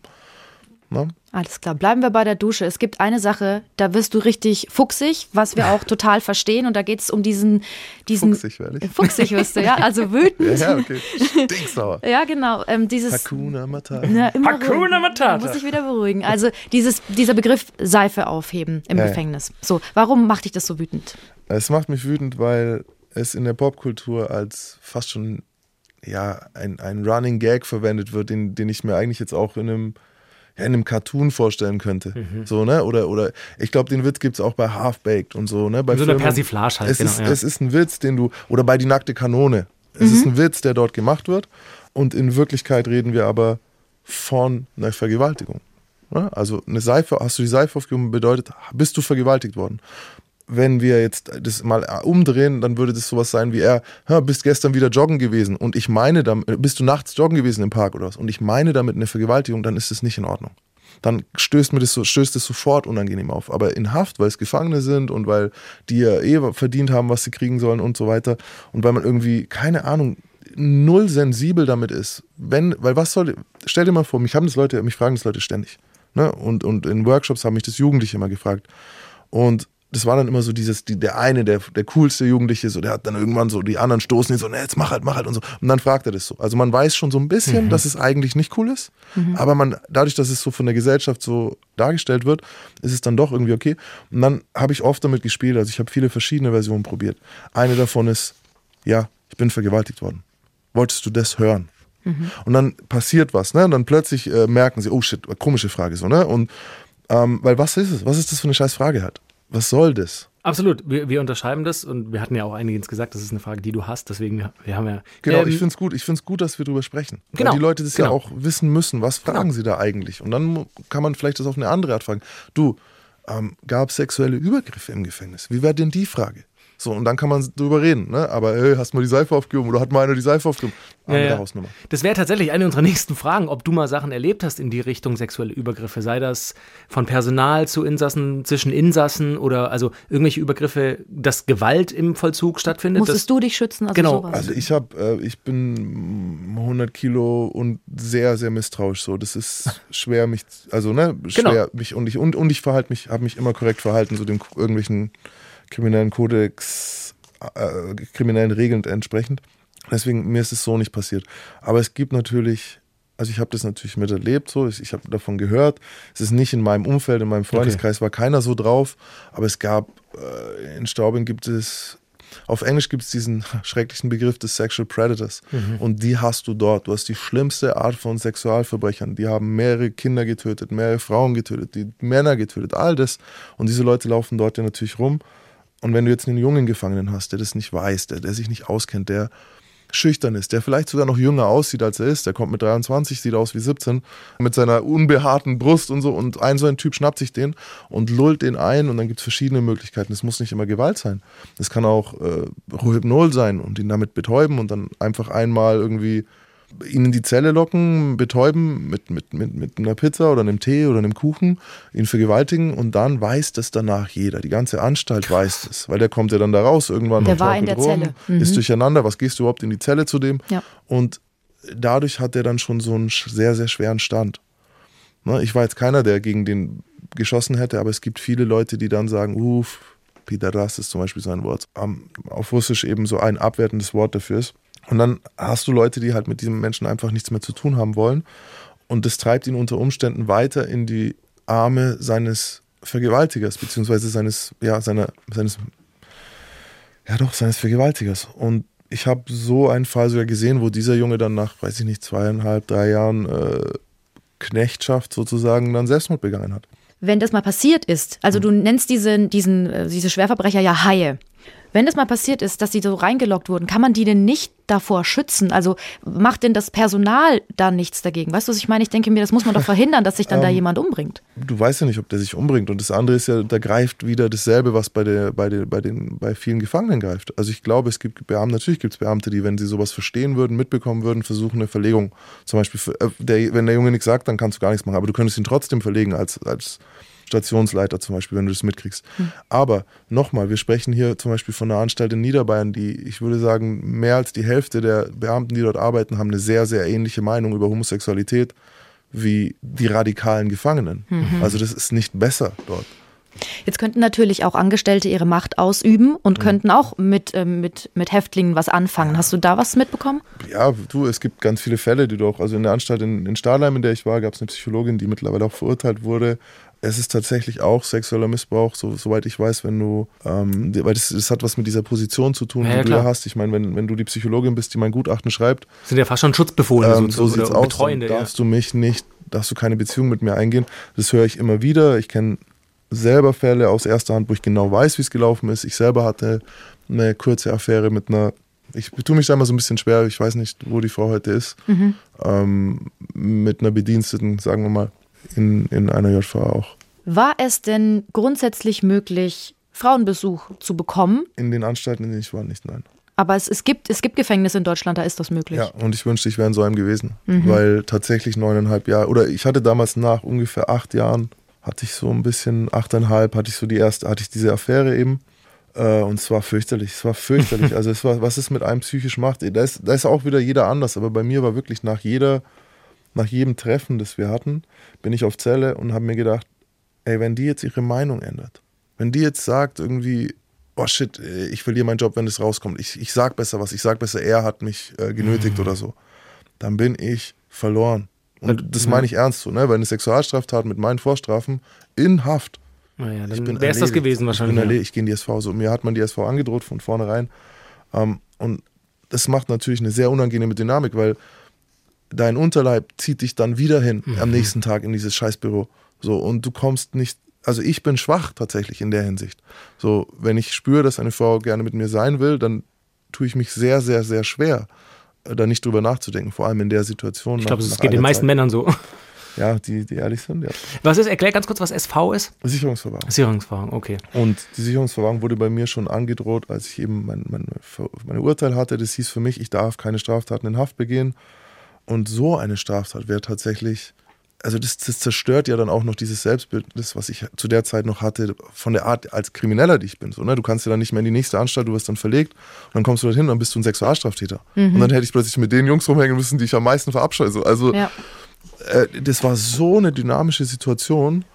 Ne? Alles klar, bleiben wir bei der Dusche. Es gibt eine Sache, da wirst du richtig fuchsig, was wir auch total verstehen. Und da geht es um diesen, diesen. Fuchsig, werde ich. Fuchsig wirst du, ja, also wütend. ja, okay. Stinksauer. ja, genau. Ähm, dieses, Hakuna Matata. Na, immer Hakuna Matata. Muss ich wieder beruhigen. Also dieses, dieser Begriff Seife aufheben im ja, Gefängnis. So, warum macht dich das so wütend? Es macht mich wütend, weil es in der Popkultur als fast schon ja, ein, ein Running Gag verwendet wird, den, den ich mir eigentlich jetzt auch in einem in einem Cartoon vorstellen könnte. Mhm. So, ne? Oder, oder ich glaube, den Witz gibt es auch bei Half-Baked und so, ne? Bei so Filmen. eine Persiflage halt, es genau, ist, ja. es ist ein Witz, den du, oder bei Die nackte Kanone. Es mhm. ist ein Witz, der dort gemacht wird. Und in Wirklichkeit reden wir aber von einer Vergewaltigung. Ne? Also eine Seife, hast du die Seife aufgehoben, bedeutet, bist du vergewaltigt worden wenn wir jetzt das mal umdrehen, dann würde das sowas sein wie er, bist gestern wieder joggen gewesen und ich meine damit, bist du nachts joggen gewesen im Park oder was und ich meine damit eine Vergewaltigung, dann ist es nicht in Ordnung. Dann stößt mir das so, stößt es sofort unangenehm auf. Aber in Haft, weil es Gefangene sind und weil die ja eh verdient haben, was sie kriegen sollen und so weiter und weil man irgendwie, keine Ahnung, null sensibel damit ist. Wenn, weil was soll, stell dir mal vor, mich haben das Leute, mich fragen das Leute ständig. Ne? Und, und in Workshops haben mich das Jugendliche immer gefragt. Und das war dann immer so dieses, die, der eine, der, der coolste Jugendliche, so, der hat dann irgendwann so, die anderen stoßen ihn so, ne, jetzt mach halt, mach halt und so. Und dann fragt er das so. Also man weiß schon so ein bisschen, mhm. dass es eigentlich nicht cool ist, mhm. aber man, dadurch, dass es so von der Gesellschaft so dargestellt wird, ist es dann doch irgendwie okay. Und dann habe ich oft damit gespielt, also ich habe viele verschiedene Versionen probiert. Eine davon ist, ja, ich bin vergewaltigt worden. Wolltest du das hören? Mhm. Und dann passiert was, ne? Und dann plötzlich äh, merken sie, oh shit, komische Frage so, ne? Und ähm, weil was ist es? Was ist das für eine scheiß Frage halt? Was soll das? Absolut, wir, wir, unterschreiben das und wir hatten ja auch einiges gesagt, das ist eine Frage, die du hast, deswegen wir haben ja. Genau, ähm, ich finde es gut, ich finde gut, dass wir darüber sprechen. Genau. Weil die Leute das genau. ja auch wissen müssen, was fragen genau. sie da eigentlich? Und dann kann man vielleicht das auf eine andere Art fragen. Du, ähm, gab es sexuelle Übergriffe im Gefängnis? Wie wäre denn die Frage? So, und dann kann man drüber reden, ne? Aber hey, hast du mal die Seife aufgehoben oder hat mal einer die Seife aufgehoben? Andere ja, ja. Hausnummer. Das wäre tatsächlich eine unserer nächsten Fragen, ob du mal Sachen erlebt hast in die Richtung sexuelle Übergriffe, sei das von Personal zu Insassen, zwischen Insassen oder also irgendwelche Übergriffe, dass Gewalt im Vollzug stattfindet. Musstest du dich schützen? Also genau. Sowas? Also ich habe, äh, ich bin 100 Kilo und sehr, sehr misstrauisch so. Das ist schwer mich, also ne, schwer genau. mich und ich und, und ich verhalte mich, habe mich immer korrekt verhalten, so den irgendwelchen kriminellen Kodex, äh, kriminellen Regeln entsprechend. Deswegen, mir ist es so nicht passiert. Aber es gibt natürlich, also ich habe das natürlich miterlebt, so, ich, ich habe davon gehört. Es ist nicht in meinem Umfeld, in meinem Freundeskreis okay. war keiner so drauf, aber es gab, äh, in Straubing gibt es, auf Englisch gibt es diesen schrecklichen Begriff des Sexual Predators. Mhm. Und die hast du dort. Du hast die schlimmste Art von Sexualverbrechern. Die haben mehrere Kinder getötet, mehrere Frauen getötet, die Männer getötet, all das. Und diese Leute laufen dort ja natürlich rum und wenn du jetzt einen jungen Gefangenen hast, der das nicht weiß, der, der sich nicht auskennt, der schüchtern ist, der vielleicht sogar noch jünger aussieht, als er ist, der kommt mit 23, sieht aus wie 17, mit seiner unbehaarten Brust und so und ein so ein Typ schnappt sich den und lullt den ein und dann gibt es verschiedene Möglichkeiten. Es muss nicht immer Gewalt sein. Es kann auch äh, Rohypnol sein und ihn damit betäuben und dann einfach einmal irgendwie ihn in die Zelle locken, betäuben mit, mit, mit, mit einer Pizza oder einem Tee oder einem Kuchen, ihn vergewaltigen und dann weiß das danach jeder. Die ganze Anstalt Krass. weiß das, weil der kommt ja dann da raus irgendwann. Der war in der rum, Zelle. Mhm. Ist durcheinander, was gehst du überhaupt in die Zelle zu dem? Ja. Und dadurch hat er dann schon so einen sehr, sehr schweren Stand. Ne, ich war jetzt keiner, der gegen den geschossen hätte, aber es gibt viele Leute, die dann sagen, uff, Pidaras ist zum Beispiel so ein Wort, auf Russisch eben so ein abwertendes Wort dafür ist. Und dann hast du Leute, die halt mit diesem Menschen einfach nichts mehr zu tun haben wollen. Und das treibt ihn unter Umständen weiter in die Arme seines Vergewaltigers, beziehungsweise seines, ja, seiner, seines, ja doch, seines Vergewaltigers. Und ich habe so einen Fall sogar gesehen, wo dieser Junge dann nach, weiß ich nicht, zweieinhalb, drei Jahren äh, Knechtschaft sozusagen dann Selbstmord begangen hat. Wenn das mal passiert ist, also du nennst diesen, diesen, äh, diese Schwerverbrecher ja Haie. Wenn das mal passiert ist, dass sie so reingeloggt wurden, kann man die denn nicht davor schützen? Also macht denn das Personal da nichts dagegen? Weißt du, was ich meine? Ich denke mir, das muss man doch verhindern, dass sich dann ähm, da jemand umbringt. Du weißt ja nicht, ob der sich umbringt. Und das andere ist ja, da greift wieder dasselbe, was bei, der, bei, der, bei, den, bei vielen Gefangenen greift. Also ich glaube, es gibt Beamte, natürlich gibt es Beamte, die, wenn sie sowas verstehen würden, mitbekommen würden, versuchen eine Verlegung. Zum Beispiel, für, äh, der, wenn der Junge nichts sagt, dann kannst du gar nichts machen. Aber du könntest ihn trotzdem verlegen als, als Stationsleiter zum Beispiel, wenn du das mitkriegst. Aber nochmal, wir sprechen hier zum Beispiel von einer Anstalt in Niederbayern, die, ich würde sagen, mehr als die Hälfte der Beamten, die dort arbeiten, haben eine sehr, sehr ähnliche Meinung über Homosexualität wie die radikalen Gefangenen. Also das ist nicht besser dort. Jetzt könnten natürlich auch Angestellte ihre Macht ausüben und könnten auch mit, ähm, mit, mit Häftlingen was anfangen. Hast du da was mitbekommen? Ja, du, es gibt ganz viele Fälle, die doch, also in der Anstalt in, in Stahlheim, in der ich war, gab es eine Psychologin, die mittlerweile auch verurteilt wurde. Es ist tatsächlich auch sexueller Missbrauch, so, soweit ich weiß, wenn du, ähm, weil das, das hat was mit dieser Position zu tun, Ja, die ja, du ja klar. hast. Ich meine, wenn, wenn du die Psychologin bist, die mein Gutachten schreibt, Sind ja fast schon Schutzbefohlene ähm, so sozusagen, sieht's oder aus, Betreuende. dann Ja. darfst du mich nicht, darfst du keine Beziehung mit mir eingehen. Das höre ich immer wieder. Ich kenne selber Fälle aus erster Hand, wo ich genau weiß, wie es gelaufen ist. Ich selber hatte eine kurze Affäre mit einer, ich tue mich da immer so ein bisschen schwer, ich weiß nicht, wo die Frau heute ist, ähm, mit einer Bediensteten, sagen wir mal, in, in einer JVA auch. War es denn grundsätzlich möglich, Frauenbesuch zu bekommen? In den Anstalten, in denen ich war, nicht, nein. Aber es, es, gibt, es gibt Gefängnisse in Deutschland, da ist das möglich. Ja, und ich wünschte, ich wäre in so einem gewesen. Weil tatsächlich neuneinhalb Jahre, oder ich hatte damals nach ungefähr acht Jahren, hatte ich so ein bisschen, achteinhalb, hatte ich so die erste, hatte ich diese Affäre eben. Äh, und es war fürchterlich, es war fürchterlich. also es war, was es mit einem psychisch macht, da ist, da ist auch wieder jeder anders. Aber bei mir war wirklich nach jeder, nach jedem Treffen, das wir hatten, bin ich auf Zelle und habe mir gedacht, ey, wenn die jetzt ihre Meinung ändert, wenn die jetzt sagt irgendwie, oh shit, äh, ich verliere meinen Job, wenn das rauskommt, ich, ich sag besser was, ich sag besser, er hat mich äh, genötigt oder so, dann bin ich verloren. Und das meine ich ernst so, ne? Weil eine Sexualstraftat mit meinen Vorstrafen in Haft. Naja, Ich dann wäre es das gewesen Ich wahrscheinlich. bin ja. ich gehe in die SV. So, mir hat man die SV angedroht von vornherein. Ähm, und das macht natürlich eine sehr unangenehme Dynamik, weil dein Unterleib zieht dich dann wieder hin Mhm. am nächsten Tag in dieses Scheißbüro. So, und du kommst nicht, also ich bin schwach tatsächlich in der Hinsicht. So, wenn ich spüre, dass eine Frau gerne mit mir sein will, dann tue ich mich sehr, sehr, sehr schwer, äh, da nicht drüber nachzudenken, vor allem in der Situation. Ich glaube, es geht den meisten Zeit. Männern so. Ja, die, die ehrlich sind, ja. Was ist, erklär ganz kurz, was SV ist. Sicherungsverwahrung. Sicherungsverwahrung, okay. Und die Sicherungsverwahrung wurde bei mir schon angedroht, als ich eben mein, mein, meine Urteil hatte. Das hieß für mich, ich darf keine Straftaten in Haft begehen. Und so eine Straftat wäre tatsächlich, also das, das zerstört ja dann auch noch dieses Selbstbild, das, was ich zu der Zeit noch hatte, von der Art als Krimineller, die ich bin. So, ne? Du kannst ja dann nicht mehr in die nächste Anstalt, du wirst dann verlegt und dann kommst du dorthin und dann bist du ein Sexualstraftäter. Und dann hätte ich plötzlich mit den Jungs rumhängen müssen, die ich am meisten verabscheue. So, Also Ja. äh, das war so eine dynamische Situation.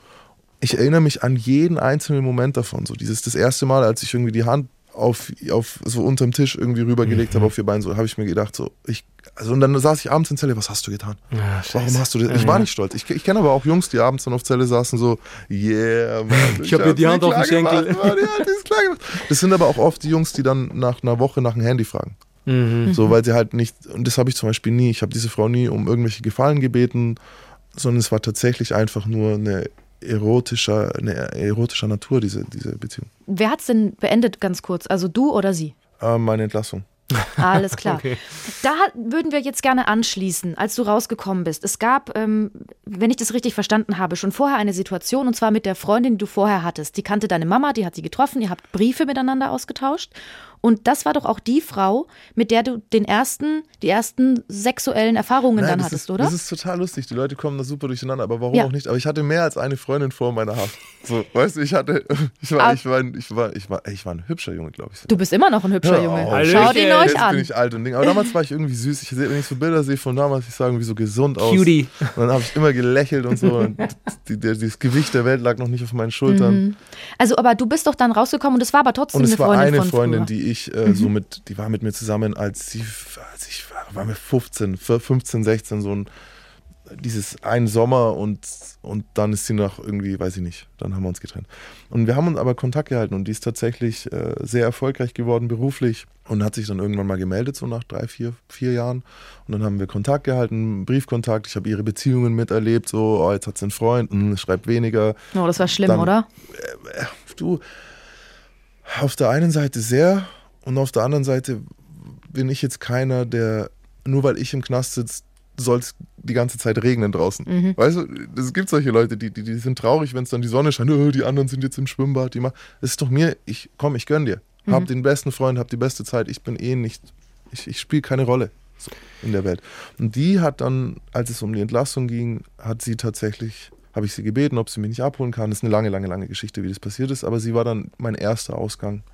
Ich erinnere mich an jeden einzelnen Moment davon. So dieses das erste Mal, als ich irgendwie die Hand auf, auf so unterm Tisch irgendwie rübergelegt habe auf ihr Bein, so habe ich mir gedacht, so ich also und dann saß ich abends in Zelle, was hast du getan? Ah, Warum hast du das? Ich war nicht stolz. Ich, ich kenne aber auch Jungs, die abends dann auf Zelle saßen, so, yeah, Mann. Ich hab mir die Hand auf den Schenkel. gemacht, Mann, ja, das ist klar gemacht. Das sind aber auch oft die Jungs, die dann nach einer Woche nach einem Handy fragen. Mhm. So, weil sie halt nicht, und das habe ich zum Beispiel nie, ich habe diese Frau nie um irgendwelche Gefallen gebeten, sondern es war tatsächlich einfach nur eine erotischer, eine erotischer Natur, diese, diese Beziehung. Wer hat es denn beendet, ganz kurz? Also du oder sie? Äh, meine Entlassung. Alles klar. Okay. Da würden wir jetzt gerne anschließen, als du rausgekommen bist. Es gab, ähm, wenn ich das richtig verstanden habe, schon vorher eine Situation, und zwar mit der Freundin, die du vorher hattest. Die kannte deine Mama, die hat sie getroffen, ihr habt Briefe miteinander ausgetauscht. Und das war doch auch die Frau, mit der du den ersten, die ersten sexuellen Erfahrungen Nein, dann hattest, ist, oder? Das ist total lustig. Die Leute kommen da super durcheinander, aber warum Ja. auch nicht? Aber ich hatte mehr als eine Freundin vor meiner Haft. So, weißt du, ich hatte, ich war, ich war, ein- ich war, ich war, ich war ein hübscher Junge, glaube ich. Du bist immer noch ein hübscher Hör Junge. auf. Schaut ihn euch Jetzt bin an. ich alt und Ding. Aber damals war ich irgendwie süß. Ich sehe, wenn ich so Bilder sehe von damals, ich sage irgendwie so gesund aus. Cutie. Und dann habe ich immer gelächelt und so. Und die, der, das Gewicht der Welt lag noch nicht auf meinen Schultern. Also, aber du bist doch dann rausgekommen und es war aber trotzdem Und es eine war Freundin eine von Freundin, früher. die ich äh, so mit, die war mit mir zusammen, als sie, als ich war, war mir 15, 15, 16, so ein, dieses einen Sommer und, und dann ist sie noch irgendwie, weiß ich nicht, dann haben wir uns getrennt. Und wir haben uns aber Kontakt gehalten und die ist tatsächlich äh, sehr erfolgreich geworden beruflich und hat sich dann irgendwann mal gemeldet, so nach drei, vier, vier Jahren. Und dann haben wir Kontakt gehalten, Briefkontakt, ich habe ihre Beziehungen miterlebt, so, oh, jetzt hat sie einen Freund, hm, schreibt weniger, Oh, das war schlimm, Dann- oder? du, auf der einen Seite sehr und auf der anderen Seite bin ich jetzt keiner, der, nur weil ich im Knast sitze, soll es die ganze Zeit regnen draußen. Weißt du, es gibt solche Leute, die, die, die sind traurig, wenn es dann die Sonne scheint, oh, die anderen sind jetzt im Schwimmbad, die machen. Es ist doch mir, ich komm, ich gönn dir. Hab den besten Freund, hab die beste Zeit, ich bin eh nicht, ich, ich spiele keine Rolle so, in der Welt. Und die hat dann, als es um die Entlassung ging, hat sie tatsächlich habe ich sie gebeten, ob sie mich nicht abholen kann. Das ist eine lange, lange, lange Geschichte, wie das passiert ist. Aber sie war dann mein erster Ausgang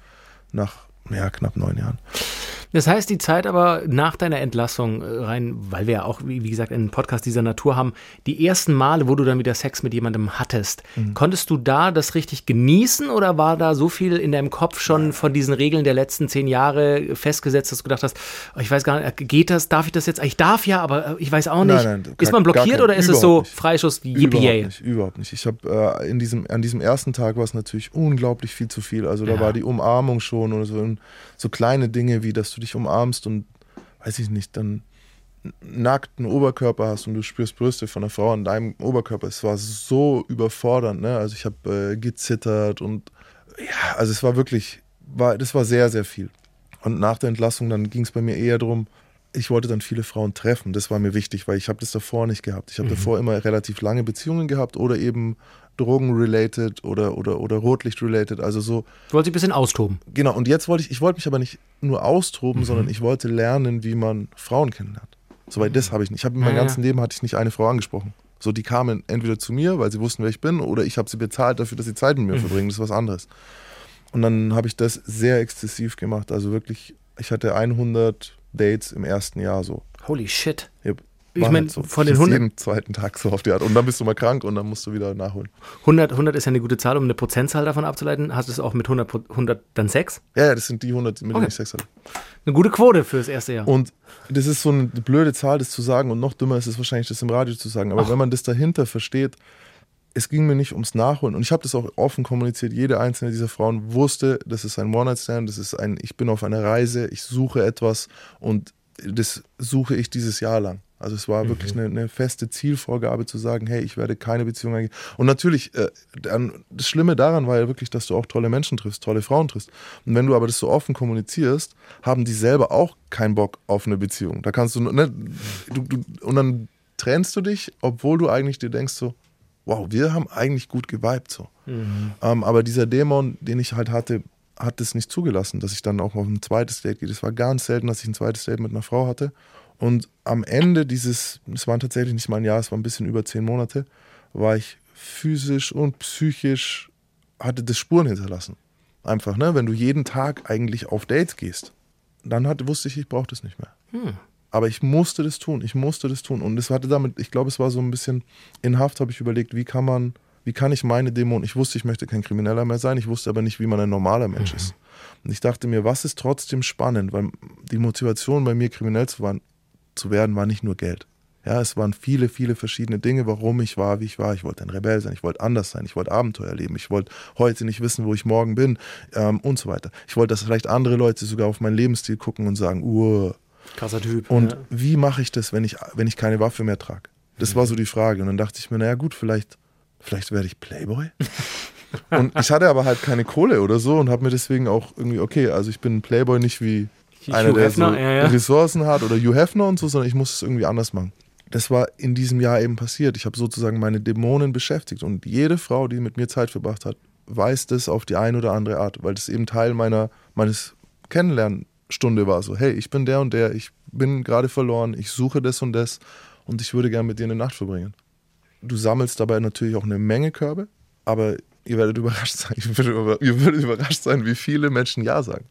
nach ja, knapp neun Jahren. Das heißt, die Zeit aber nach deiner Entlassung äh, rein, weil wir ja auch, wie gesagt, einen Podcast dieser Natur haben, die ersten Male, wo du dann wieder Sex mit jemandem hattest, mhm. konntest du da das richtig genießen oder war da so viel in deinem Kopf schon von diesen Regeln der letzten zehn Jahre festgesetzt, dass du gedacht hast, oh, ich weiß gar nicht, geht das, darf ich das jetzt? Ich darf ja, aber ich weiß auch nicht. Nein, nein, ist man blockiert oder ist es so nicht. Freischuss wie Überhaupt nicht, überhaupt nicht. Ich habe äh, in diesem, an diesem ersten Tag war es natürlich unglaublich viel zu viel. Also da ja. war die Umarmung schon oder so, so kleine Dinge wie, dass du dich umarmst und weiß ich nicht, dann nackten Oberkörper hast und du spürst Brüste von einer Frau an deinem Oberkörper. Es war so überfordernd, ne? Also ich habe äh, gezittert und ja, also es war wirklich, war, das war sehr, sehr viel. Und nach der Entlassung dann ging es bei mir eher darum, ich wollte dann viele Frauen treffen. Das war mir wichtig, weil ich habe das davor nicht gehabt. Ich habe mhm. davor immer relativ lange Beziehungen gehabt oder eben Drogen-related oder, oder, oder Rotlicht-related. Also so. Du wolltest ein bisschen austoben. Genau, und jetzt wollte ich, ich wollte mich aber nicht nur austoben, mhm. sondern ich wollte lernen, wie man Frauen kennenlernt. Soweit mhm. das habe ich nicht. Ich habe in meinem ja, ganzen ja. Leben hatte ich nicht eine Frau angesprochen. So, die kamen entweder zu mir, weil sie wussten, wer ich bin, oder ich habe sie bezahlt dafür, dass sie Zeit mit mir mhm. verbringen. Das ist was anderes. Und dann habe ich das sehr exzessiv gemacht. Also wirklich, ich hatte 100 Dates im ersten Jahr so. Holy shit. Ja, ich meine, halt so von den 100. jeden zweiten Tag so auf die Art. Und dann bist du mal krank und dann musst du wieder nachholen. 100, 100 ist ja eine gute Zahl, um eine Prozentzahl davon abzuleiten. Hast du es auch mit 100, 100 dann Sex? Ja, ja, das sind die 100, mit denen ich Sex hatte. Eine gute Quote für das erste Jahr. Und das ist so eine blöde Zahl, das zu sagen. Und noch dümmer ist es wahrscheinlich, das im Radio zu sagen. Aber Ach. wenn man das dahinter versteht, es ging mir nicht ums Nachholen. Und ich habe das auch offen kommuniziert. Jede einzelne dieser Frauen wusste, das ist ein One-Night-Stand, das ist ein, ich bin auf einer Reise, ich suche etwas und das suche ich dieses Jahr lang. Also es war mhm. wirklich eine, eine, feste Zielvorgabe zu sagen, hey, ich werde keine Beziehung eingehen. Und natürlich, äh, dann, das Schlimme daran war ja wirklich, dass du auch tolle Menschen triffst, tolle Frauen triffst. Und wenn du aber das so offen kommunizierst, haben die selber auch keinen Bock auf eine Beziehung. Da kannst du, ne, du, du und dann trennst du dich, obwohl du eigentlich dir denkst so, wow, wir haben eigentlich gut geweibt so. Mhm. Ähm, aber dieser Dämon, den ich halt hatte, hat es nicht zugelassen, dass ich dann auch auf ein zweites Date gehe. Das war ganz selten, dass ich ein zweites Date mit einer Frau hatte. Und am Ende dieses, es waren tatsächlich nicht mal ein Jahr, es war ein bisschen über zehn Monate, war ich physisch und psychisch, hatte das Spuren hinterlassen. Einfach, ne? Wenn du jeden Tag eigentlich auf Dates gehst, dann hatte, wusste ich, ich brauche das nicht mehr. Hm. Aber ich musste das tun, ich musste das tun. Und es hatte damit, ich glaube, es war so ein bisschen in Haft, habe ich überlegt, wie kann man, wie kann ich meine Dämonen, ich wusste, ich möchte kein Krimineller mehr sein, ich wusste aber nicht, wie man ein normaler Mensch mhm. ist. Und ich dachte mir, was ist trotzdem spannend, weil die Motivation bei mir, kriminell zu werden, zu werden, war nicht nur Geld. Ja, es waren viele, viele verschiedene Dinge, warum ich war, wie ich war. Ich wollte ein Rebell sein, ich wollte anders sein, ich wollte Abenteuer erleben, ich wollte heute nicht wissen, wo ich morgen bin ähm, und so weiter. Ich wollte, dass vielleicht andere Leute sogar auf meinen Lebensstil gucken und sagen, uh, krasser Typ. Und ja. wie mache ich das, wenn ich, wenn ich keine Waffe mehr trage? Das mhm. war so die Frage. Und dann dachte ich mir, naja gut, vielleicht, vielleicht werde ich Playboy. und ich hatte aber halt keine Kohle oder so und habe mir deswegen auch irgendwie, okay, also ich bin ein Playboy nicht wie einer, der so ja, ja. Ressourcen hat oder Hugh Hefner und so, sondern ich muss es irgendwie anders machen. Das war in diesem Jahr eben passiert. Ich habe sozusagen meine Dämonen beschäftigt und jede Frau, die mit mir Zeit verbracht hat, weiß das auf die eine oder andere Art, weil das eben Teil meiner, meines Kennenlernstunde war. So, hey, ich bin der und der, ich bin gerade verloren, ich suche das und das und ich würde gerne mit dir eine Nacht verbringen. Du sammelst dabei natürlich auch eine Menge Körbe, aber ihr werdet überrascht sein, ihr würdet überrascht sein, wie viele Menschen Ja sagen.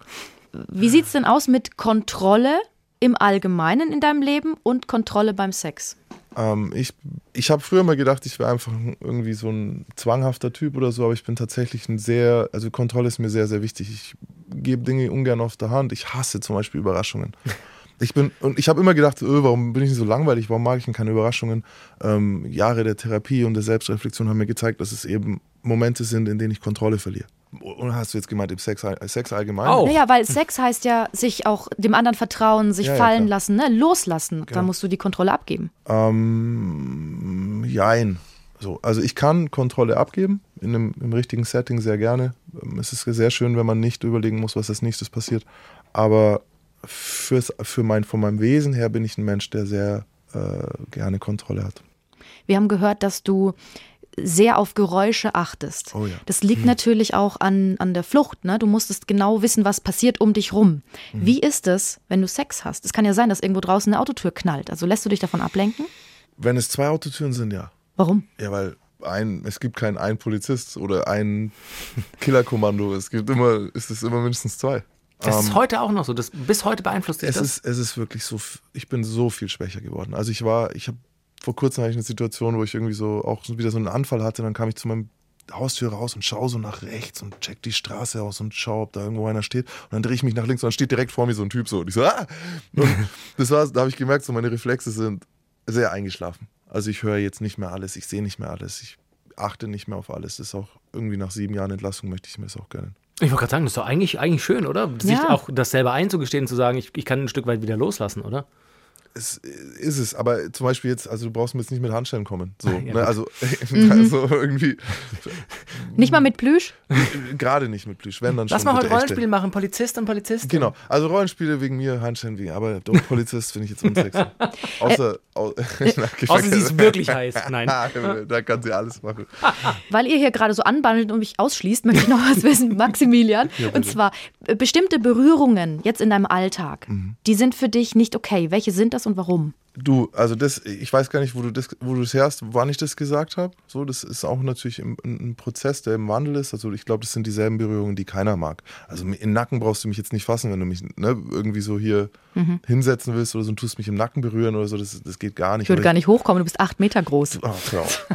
Wie sieht es denn aus mit Kontrolle im Allgemeinen in deinem Leben und Kontrolle beim Sex? Ähm, ich ich habe früher mal gedacht, ich wäre einfach irgendwie so ein zwanghafter Typ oder so, aber ich bin tatsächlich ein sehr, also Kontrolle ist mir sehr, sehr wichtig. Ich gebe Dinge ungern auf der Hand. Ich hasse zum Beispiel Überraschungen. Ich bin, und ich habe immer gedacht, öh, warum bin ich so langweilig, warum mag ich denn keine Überraschungen? Ähm, Jahre der Therapie und der Selbstreflexion haben mir gezeigt, dass es eben Momente sind, in denen ich Kontrolle verliere. Oder hast du jetzt gemeint, im Sex, Sex allgemein? Auch. Naja, weil Sex heißt ja, sich auch dem anderen vertrauen, sich ja, fallen ja, lassen, ne? loslassen. Genau. Da musst du die Kontrolle abgeben. Ähm, jein. So, also ich kann Kontrolle abgeben, in einem, im richtigen Setting sehr gerne. Es ist sehr schön, wenn man nicht überlegen muss, was als nächstes passiert. Aber fürs, für mein, von meinem Wesen her bin ich ein Mensch, der sehr äh, gerne Kontrolle hat. Wir haben gehört, dass du sehr auf Geräusche achtest. Oh ja. Das liegt hm. natürlich auch an, an der Flucht. Ne? Du musstest genau wissen, was passiert um dich rum. Hm. Wie ist es, wenn du Sex hast? Es kann ja sein, dass irgendwo draußen eine Autotür knallt. Also lässt du dich davon ablenken? Wenn es zwei Autotüren sind, ja. Warum? Ja, weil ein, es gibt keinen ein Polizist oder ein Killerkommando. Es gibt immer, es ist immer mindestens zwei. Das ist heute auch noch so. Das, bis heute beeinflusst dich Es das. ist, es ist wirklich so, ich bin so viel schwächer geworden. Also ich war, ich habe vor kurzem hatte ich eine Situation, wo ich irgendwie so auch wieder so einen Anfall hatte. Dann kam ich zu meinem Haustür raus und schaue so nach rechts und check die Straße aus und schaue, ob da irgendwo einer steht. Und dann drehe ich mich nach links und dann steht direkt vor mir so ein Typ so. Und ich so, ah! Und das war, da habe ich gemerkt, so meine Reflexe sind sehr eingeschlafen. Also ich höre jetzt nicht mehr alles, ich sehe nicht mehr alles, ich achte nicht mehr auf alles. Das ist auch irgendwie nach sieben Jahren Entlassung möchte ich mir das auch gönnen. Ich wollte gerade sagen, das ist doch eigentlich, eigentlich schön, oder? Sich Ja. auch das selber einzugestehen, zu sagen, ich, ich kann ein Stück weit wieder loslassen, oder? Es ist es, aber zum Beispiel jetzt, also du brauchst mir jetzt nicht mit Handschellen kommen. So, Ja, ne? gut. Also, Mhm. also irgendwie Nicht mal mit Plüsch? gerade nicht mit Plüsch, wenn dann Lass schon mal heute. Rollenspiel machen, Polizist und Polizist. Genau, also Rollenspiele wegen mir, Handschellen wegen, aber Polizist finde ich jetzt unsexy. Außer, au, Außer sie ist wirklich heiß. Nein. da kann sie alles machen. Weil ihr hier gerade so anbandelt und mich ausschließt, möchte ich noch was wissen, Maximilian. und zwar äh, bestimmte Berührungen jetzt in deinem Alltag, Mhm. die sind für dich nicht okay. Welche sind das und warum? Du, also das, ich weiß gar nicht, wo du das, wo du das herst, wann ich das gesagt habe. So, das ist auch natürlich ein, ein Prozess, der im Wandel ist. Also ich glaube, das sind dieselben Berührungen, die keiner mag. Also den Nacken brauchst du mich jetzt nicht fassen, wenn du mich ne, irgendwie so hier hinsetzen willst oder so und tust mich im Nacken berühren oder so. Das, das geht gar nicht. Ich würde gar nicht hochkommen, du bist acht Meter groß. Oh, hör auf.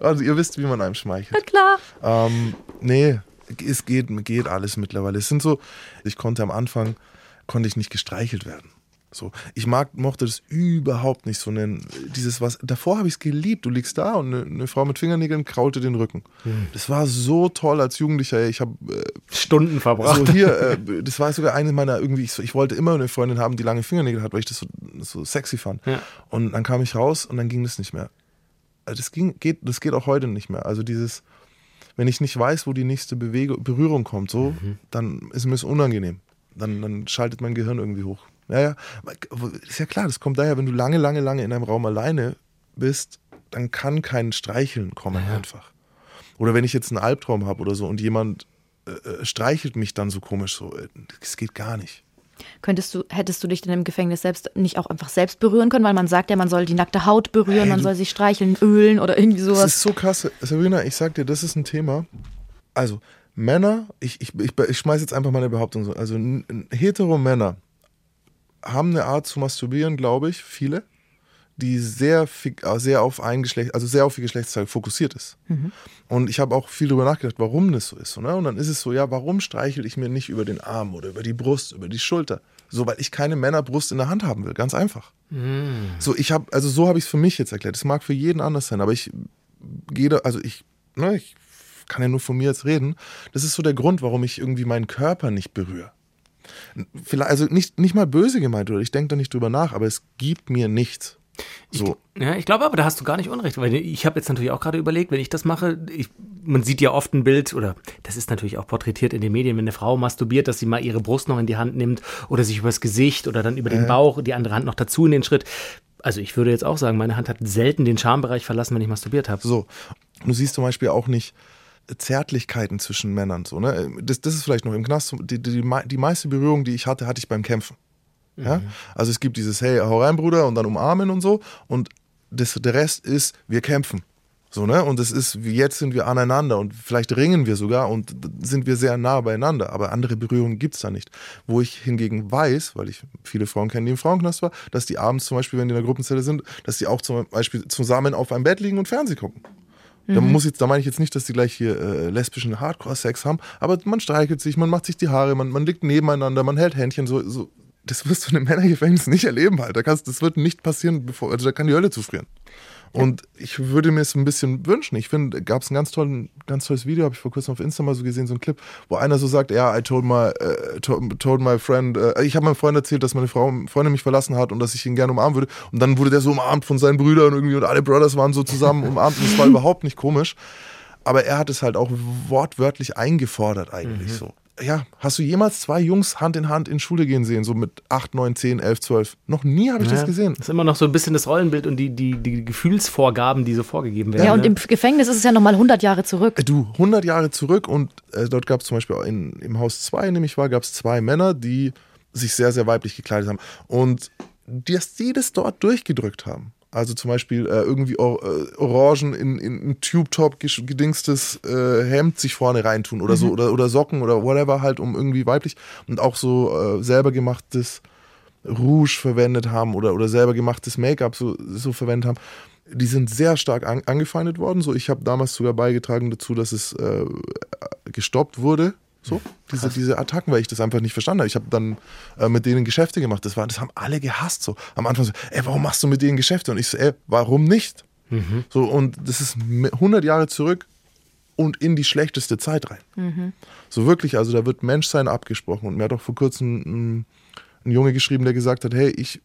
also ihr wisst, wie man einem schmeichelt. Klar. Ähm, nee, es geht, geht alles mittlerweile. Es sind so, ich konnte am Anfang, konnte ich nicht gestreichelt werden. So, ich mag, mochte das überhaupt nicht so nennen. Dieses was, davor habe ich es geliebt. Du liegst da und eine, eine Frau mit Fingernägeln kraulte den Rücken. Das war so toll als Jugendlicher. Ich habe äh, Stunden verbracht. so hier, äh, das war sogar eine meiner irgendwie, ich, ich wollte immer eine Freundin haben, die lange Fingernägel hat, weil ich das so, so sexy fand. Ja. Und dann kam ich raus und dann ging das nicht mehr. Also Das, ging, geht, das geht auch heute nicht mehr. Also dieses, wenn ich nicht weiß, wo die nächste Bewegung, Berührung kommt, so, dann ist mir das unangenehm. Dann, dann schaltet mein Gehirn irgendwie hoch. Ja, ja, ist ja klar, das kommt daher, wenn du lange, lange, lange in einem Raum alleine bist, dann kann kein Streicheln kommen einfach. Oder wenn ich jetzt einen Albtraum habe oder so und jemand äh, äh, streichelt mich dann so komisch so, äh, das geht gar nicht. Könntest du, hättest du dich denn im Gefängnis selbst nicht auch einfach selbst berühren können? Weil man sagt ja, man soll die nackte Haut berühren, Hey, man soll sich streicheln, ölen oder irgendwie Das sowas. ist so krass. Sabrina, ich sag dir, das ist ein Thema. Also, Männer, ich, ich, ich, ich schmeiß jetzt einfach mal eine Behauptung so. Also, hetero Männer haben eine Art zu masturbieren, glaube ich, viele, die sehr, äh, sehr auf ein Geschlecht, also sehr auf die Geschlechtsteile fokussiert ist. Und ich habe auch viel darüber nachgedacht, warum das so ist. So, ne? Und dann ist es so, ja, warum streichel ich mir nicht über den Arm oder über die Brust, über die Schulter? So, weil ich keine Männerbrust in der Hand haben will, ganz einfach. So, ich habe, also so habe ich es für mich jetzt erklärt. Es mag für jeden anders sein, aber ich gehe da, also ich, ne, ich kann ja nur von mir jetzt reden. Das ist so der Grund, warum ich irgendwie meinen Körper nicht berühre. Vielleicht, also nicht, nicht mal böse gemeint oder ich denke da nicht drüber nach, aber es gibt mir nichts. So. Ja, ich glaube aber, da hast du gar nicht Unrecht, weil ich habe jetzt natürlich auch gerade überlegt, wenn ich das mache, ich, man sieht ja oft ein Bild, oder das ist natürlich auch porträtiert in den Medien, wenn eine Frau masturbiert, dass sie mal ihre Brust noch in die Hand nimmt oder sich übers Gesicht oder dann über den Bauch, die andere Hand noch dazu in den Schritt. Also ich würde jetzt auch sagen, meine Hand hat selten den Schambereich verlassen, wenn ich masturbiert habe. So. Du siehst zum Beispiel auch nicht Zärtlichkeiten zwischen Männern. So, ne? das, das ist vielleicht noch im Knast. Die, die, die, mei- die meiste Berührung, die ich hatte, hatte ich beim Kämpfen. Ja? Also es gibt dieses, hey, hau rein, Bruder, und dann umarmen und so. Und das, der Rest ist, wir kämpfen. So, ne? Und es ist, wie jetzt sind wir aneinander und vielleicht ringen wir sogar und sind wir sehr nah beieinander, aber andere Berührungen gibt es da nicht. Wo ich hingegen weiß, weil ich viele Frauen kenne, die im Frauenknast war, dass die abends zum Beispiel, wenn die in der Gruppenzelle sind, dass die auch zum Beispiel zusammen auf einem Bett liegen und Fernsehen gucken. Da muss jetzt, da meine ich jetzt nicht, dass die gleich hier äh, lesbischen Hardcore-Sex haben, aber man streichelt sich, man macht sich die Haare, man, man liegt nebeneinander, man hält Händchen, so, so. Das wirst du in einem Männergefängnis nicht erleben. Da kannst, das wird nicht passieren, bevor, also da kann die Hölle zufrieren. Und ich würde mir es ein bisschen wünschen. Ich finde, gab es ein ganz, tollen, ganz tolles Video, habe ich vor kurzem auf Insta mal so gesehen, so ein Clip, wo einer so sagt, ja, I told my, äh, told, told my friend, äh, ich habe meinem Freund erzählt, dass meine Frau, Freundin mich verlassen hat und dass ich ihn gerne umarmen würde. Und dann wurde der so umarmt von seinen Brüdern irgendwie und alle Brothers waren so zusammen umarmt und es war überhaupt nicht komisch. Aber er hat es halt auch wortwörtlich eingefordert eigentlich so. Ja, hast du jemals zwei Jungs Hand in Hand in Schule gehen sehen, so mit 8, 9, 10, 11, 12? Noch nie habe ich das gesehen. Das ist immer noch so ein bisschen das Rollenbild und die, die, die Gefühlsvorgaben, die so vorgegeben werden. Ja, und ne? im Gefängnis ist es ja nochmal 100 Jahre zurück. Äh, Du, 100 Jahre zurück und äh, dort gab es zum Beispiel auch in, im Haus 2, nämlich war, gab es zwei Männer, die sich sehr, sehr weiblich gekleidet haben und die, dass die das dort durchgedrückt haben. Also zum Beispiel äh, irgendwie Or äh, Orangen in, in ein Tube-Top gedingstes äh, Hemd sich vorne reintun oder so oder, oder Socken oder whatever halt, um irgendwie weiblich und auch so äh, selber gemachtes Rouge verwendet haben oder, oder selber gemachtes Make-up so, so verwendet haben. Die sind sehr stark an, angefeindet worden. So, ich habe damals sogar beigetragen dazu, dass es äh, gestoppt wurde. So, diese, diese Attacken, weil ich das einfach nicht verstanden habe. Ich habe dann äh, mit denen Geschäfte gemacht. Das, war, das haben alle gehasst. So. Am Anfang so, ey, warum machst du mit denen Geschäfte? Und ich so, ey, warum nicht? So, und das ist 100 Jahre zurück und in die schlechteste Zeit rein. So wirklich, also da wird Menschsein abgesprochen. Und mir hat auch vor kurzem ein, ein Junge geschrieben, der gesagt hat, hey, ich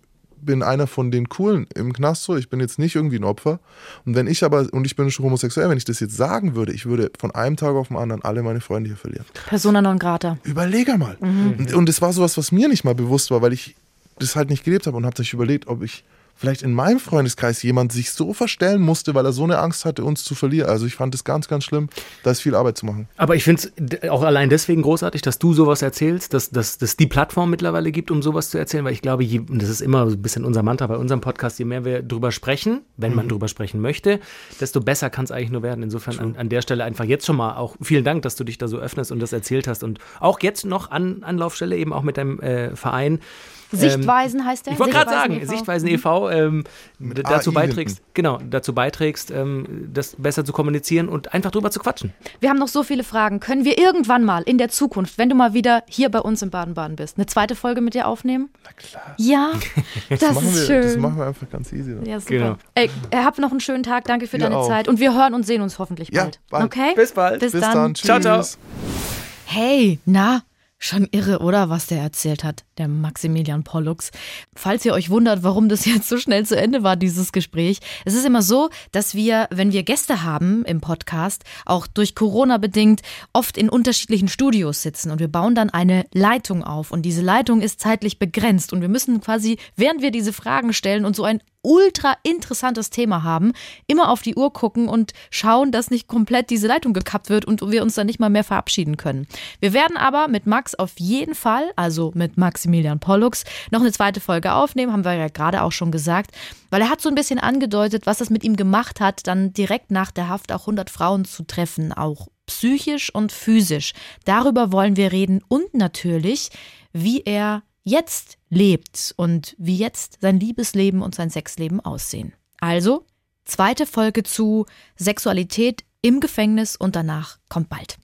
bin einer von den Coolen im Knast so, ich bin jetzt nicht irgendwie ein Opfer. Und wenn ich aber, und ich bin schon homosexuell, wenn ich das jetzt sagen würde, ich würde von einem Tag auf den anderen alle meine Freunde hier verlieren. Persona non grata. Überlege mal. Und, und das war sowas, was mir nicht mal bewusst war, weil ich das halt nicht gelebt habe und habe sich überlegt, ob ich vielleicht in meinem Freundeskreis jemand sich so verstellen musste, weil er so eine Angst hatte, uns zu verlieren. Also ich fand das ganz, ganz schlimm. Da ist viel Arbeit zu machen. Aber ich finde es auch allein deswegen großartig, dass du sowas erzählst, dass dass die Plattform mittlerweile gibt, um sowas zu erzählen, weil ich glaube, je, das ist immer so ein bisschen unser Mantra bei unserem Podcast, je mehr wir drüber sprechen, wenn man drüber sprechen möchte, desto besser kann es eigentlich nur werden. Insofern an, an der Stelle einfach jetzt schon mal auch vielen Dank, dass du dich da so öffnest und das erzählt hast und auch jetzt noch an Anlaufstelle eben auch mit deinem äh, Verein. Sichtweisen heißt der? Ich wollte gerade sagen, Sichtweisen Sichtweisen e.V. Ähm, dazu AI beiträgst, genau, dazu beiträgst, ähm, das besser zu kommunizieren und einfach drüber zu quatschen. Wir haben noch so viele Fragen. Können wir irgendwann mal in der Zukunft, wenn du mal wieder hier bei uns in Baden-Baden bist, eine zweite Folge mit dir aufnehmen? Na klar. Ja, das, machen ist wir, schön. Das machen wir einfach ganz easy. Dann. ja, super. Genau. Ey, habt noch einen schönen Tag. Danke für Ihr deine auch. Zeit. Und wir hören und sehen uns hoffentlich Ja, bald. bald. Okay? Bis bald. Bis, Bis dann. dann. Tschüss. Ciao, ciao. Hey, na, schon irre, oder? Was der erzählt hat, der Maximilian Pollux. Falls ihr euch wundert, warum das jetzt so schnell zu Ende war, dieses Gespräch. Es ist immer so, dass wir, wenn wir Gäste haben im Podcast, auch durch Corona bedingt, oft in unterschiedlichen Studios sitzen und wir bauen dann eine Leitung auf und diese Leitung ist zeitlich begrenzt und wir müssen quasi, während wir diese Fragen stellen und so ein ultra interessantes Thema haben, immer auf die Uhr gucken und schauen, dass nicht komplett diese Leitung gekappt wird und wir uns dann nicht mal mehr verabschieden können. Wir werden aber mit Max auf jeden Fall, also mit Maximilian Pollux, noch eine zweite Folge aufnehmen, haben wir ja gerade auch schon gesagt, weil er hat so ein bisschen angedeutet, was das mit ihm gemacht hat, dann direkt nach der Haft auch 100 Frauen zu treffen, auch psychisch und physisch. Darüber wollen wir reden und natürlich, wie er jetzt lebt und wie jetzt sein Liebesleben und sein Sexleben aussehen. Also, zweite Folge zu Sexualität im Gefängnis und danach kommt bald.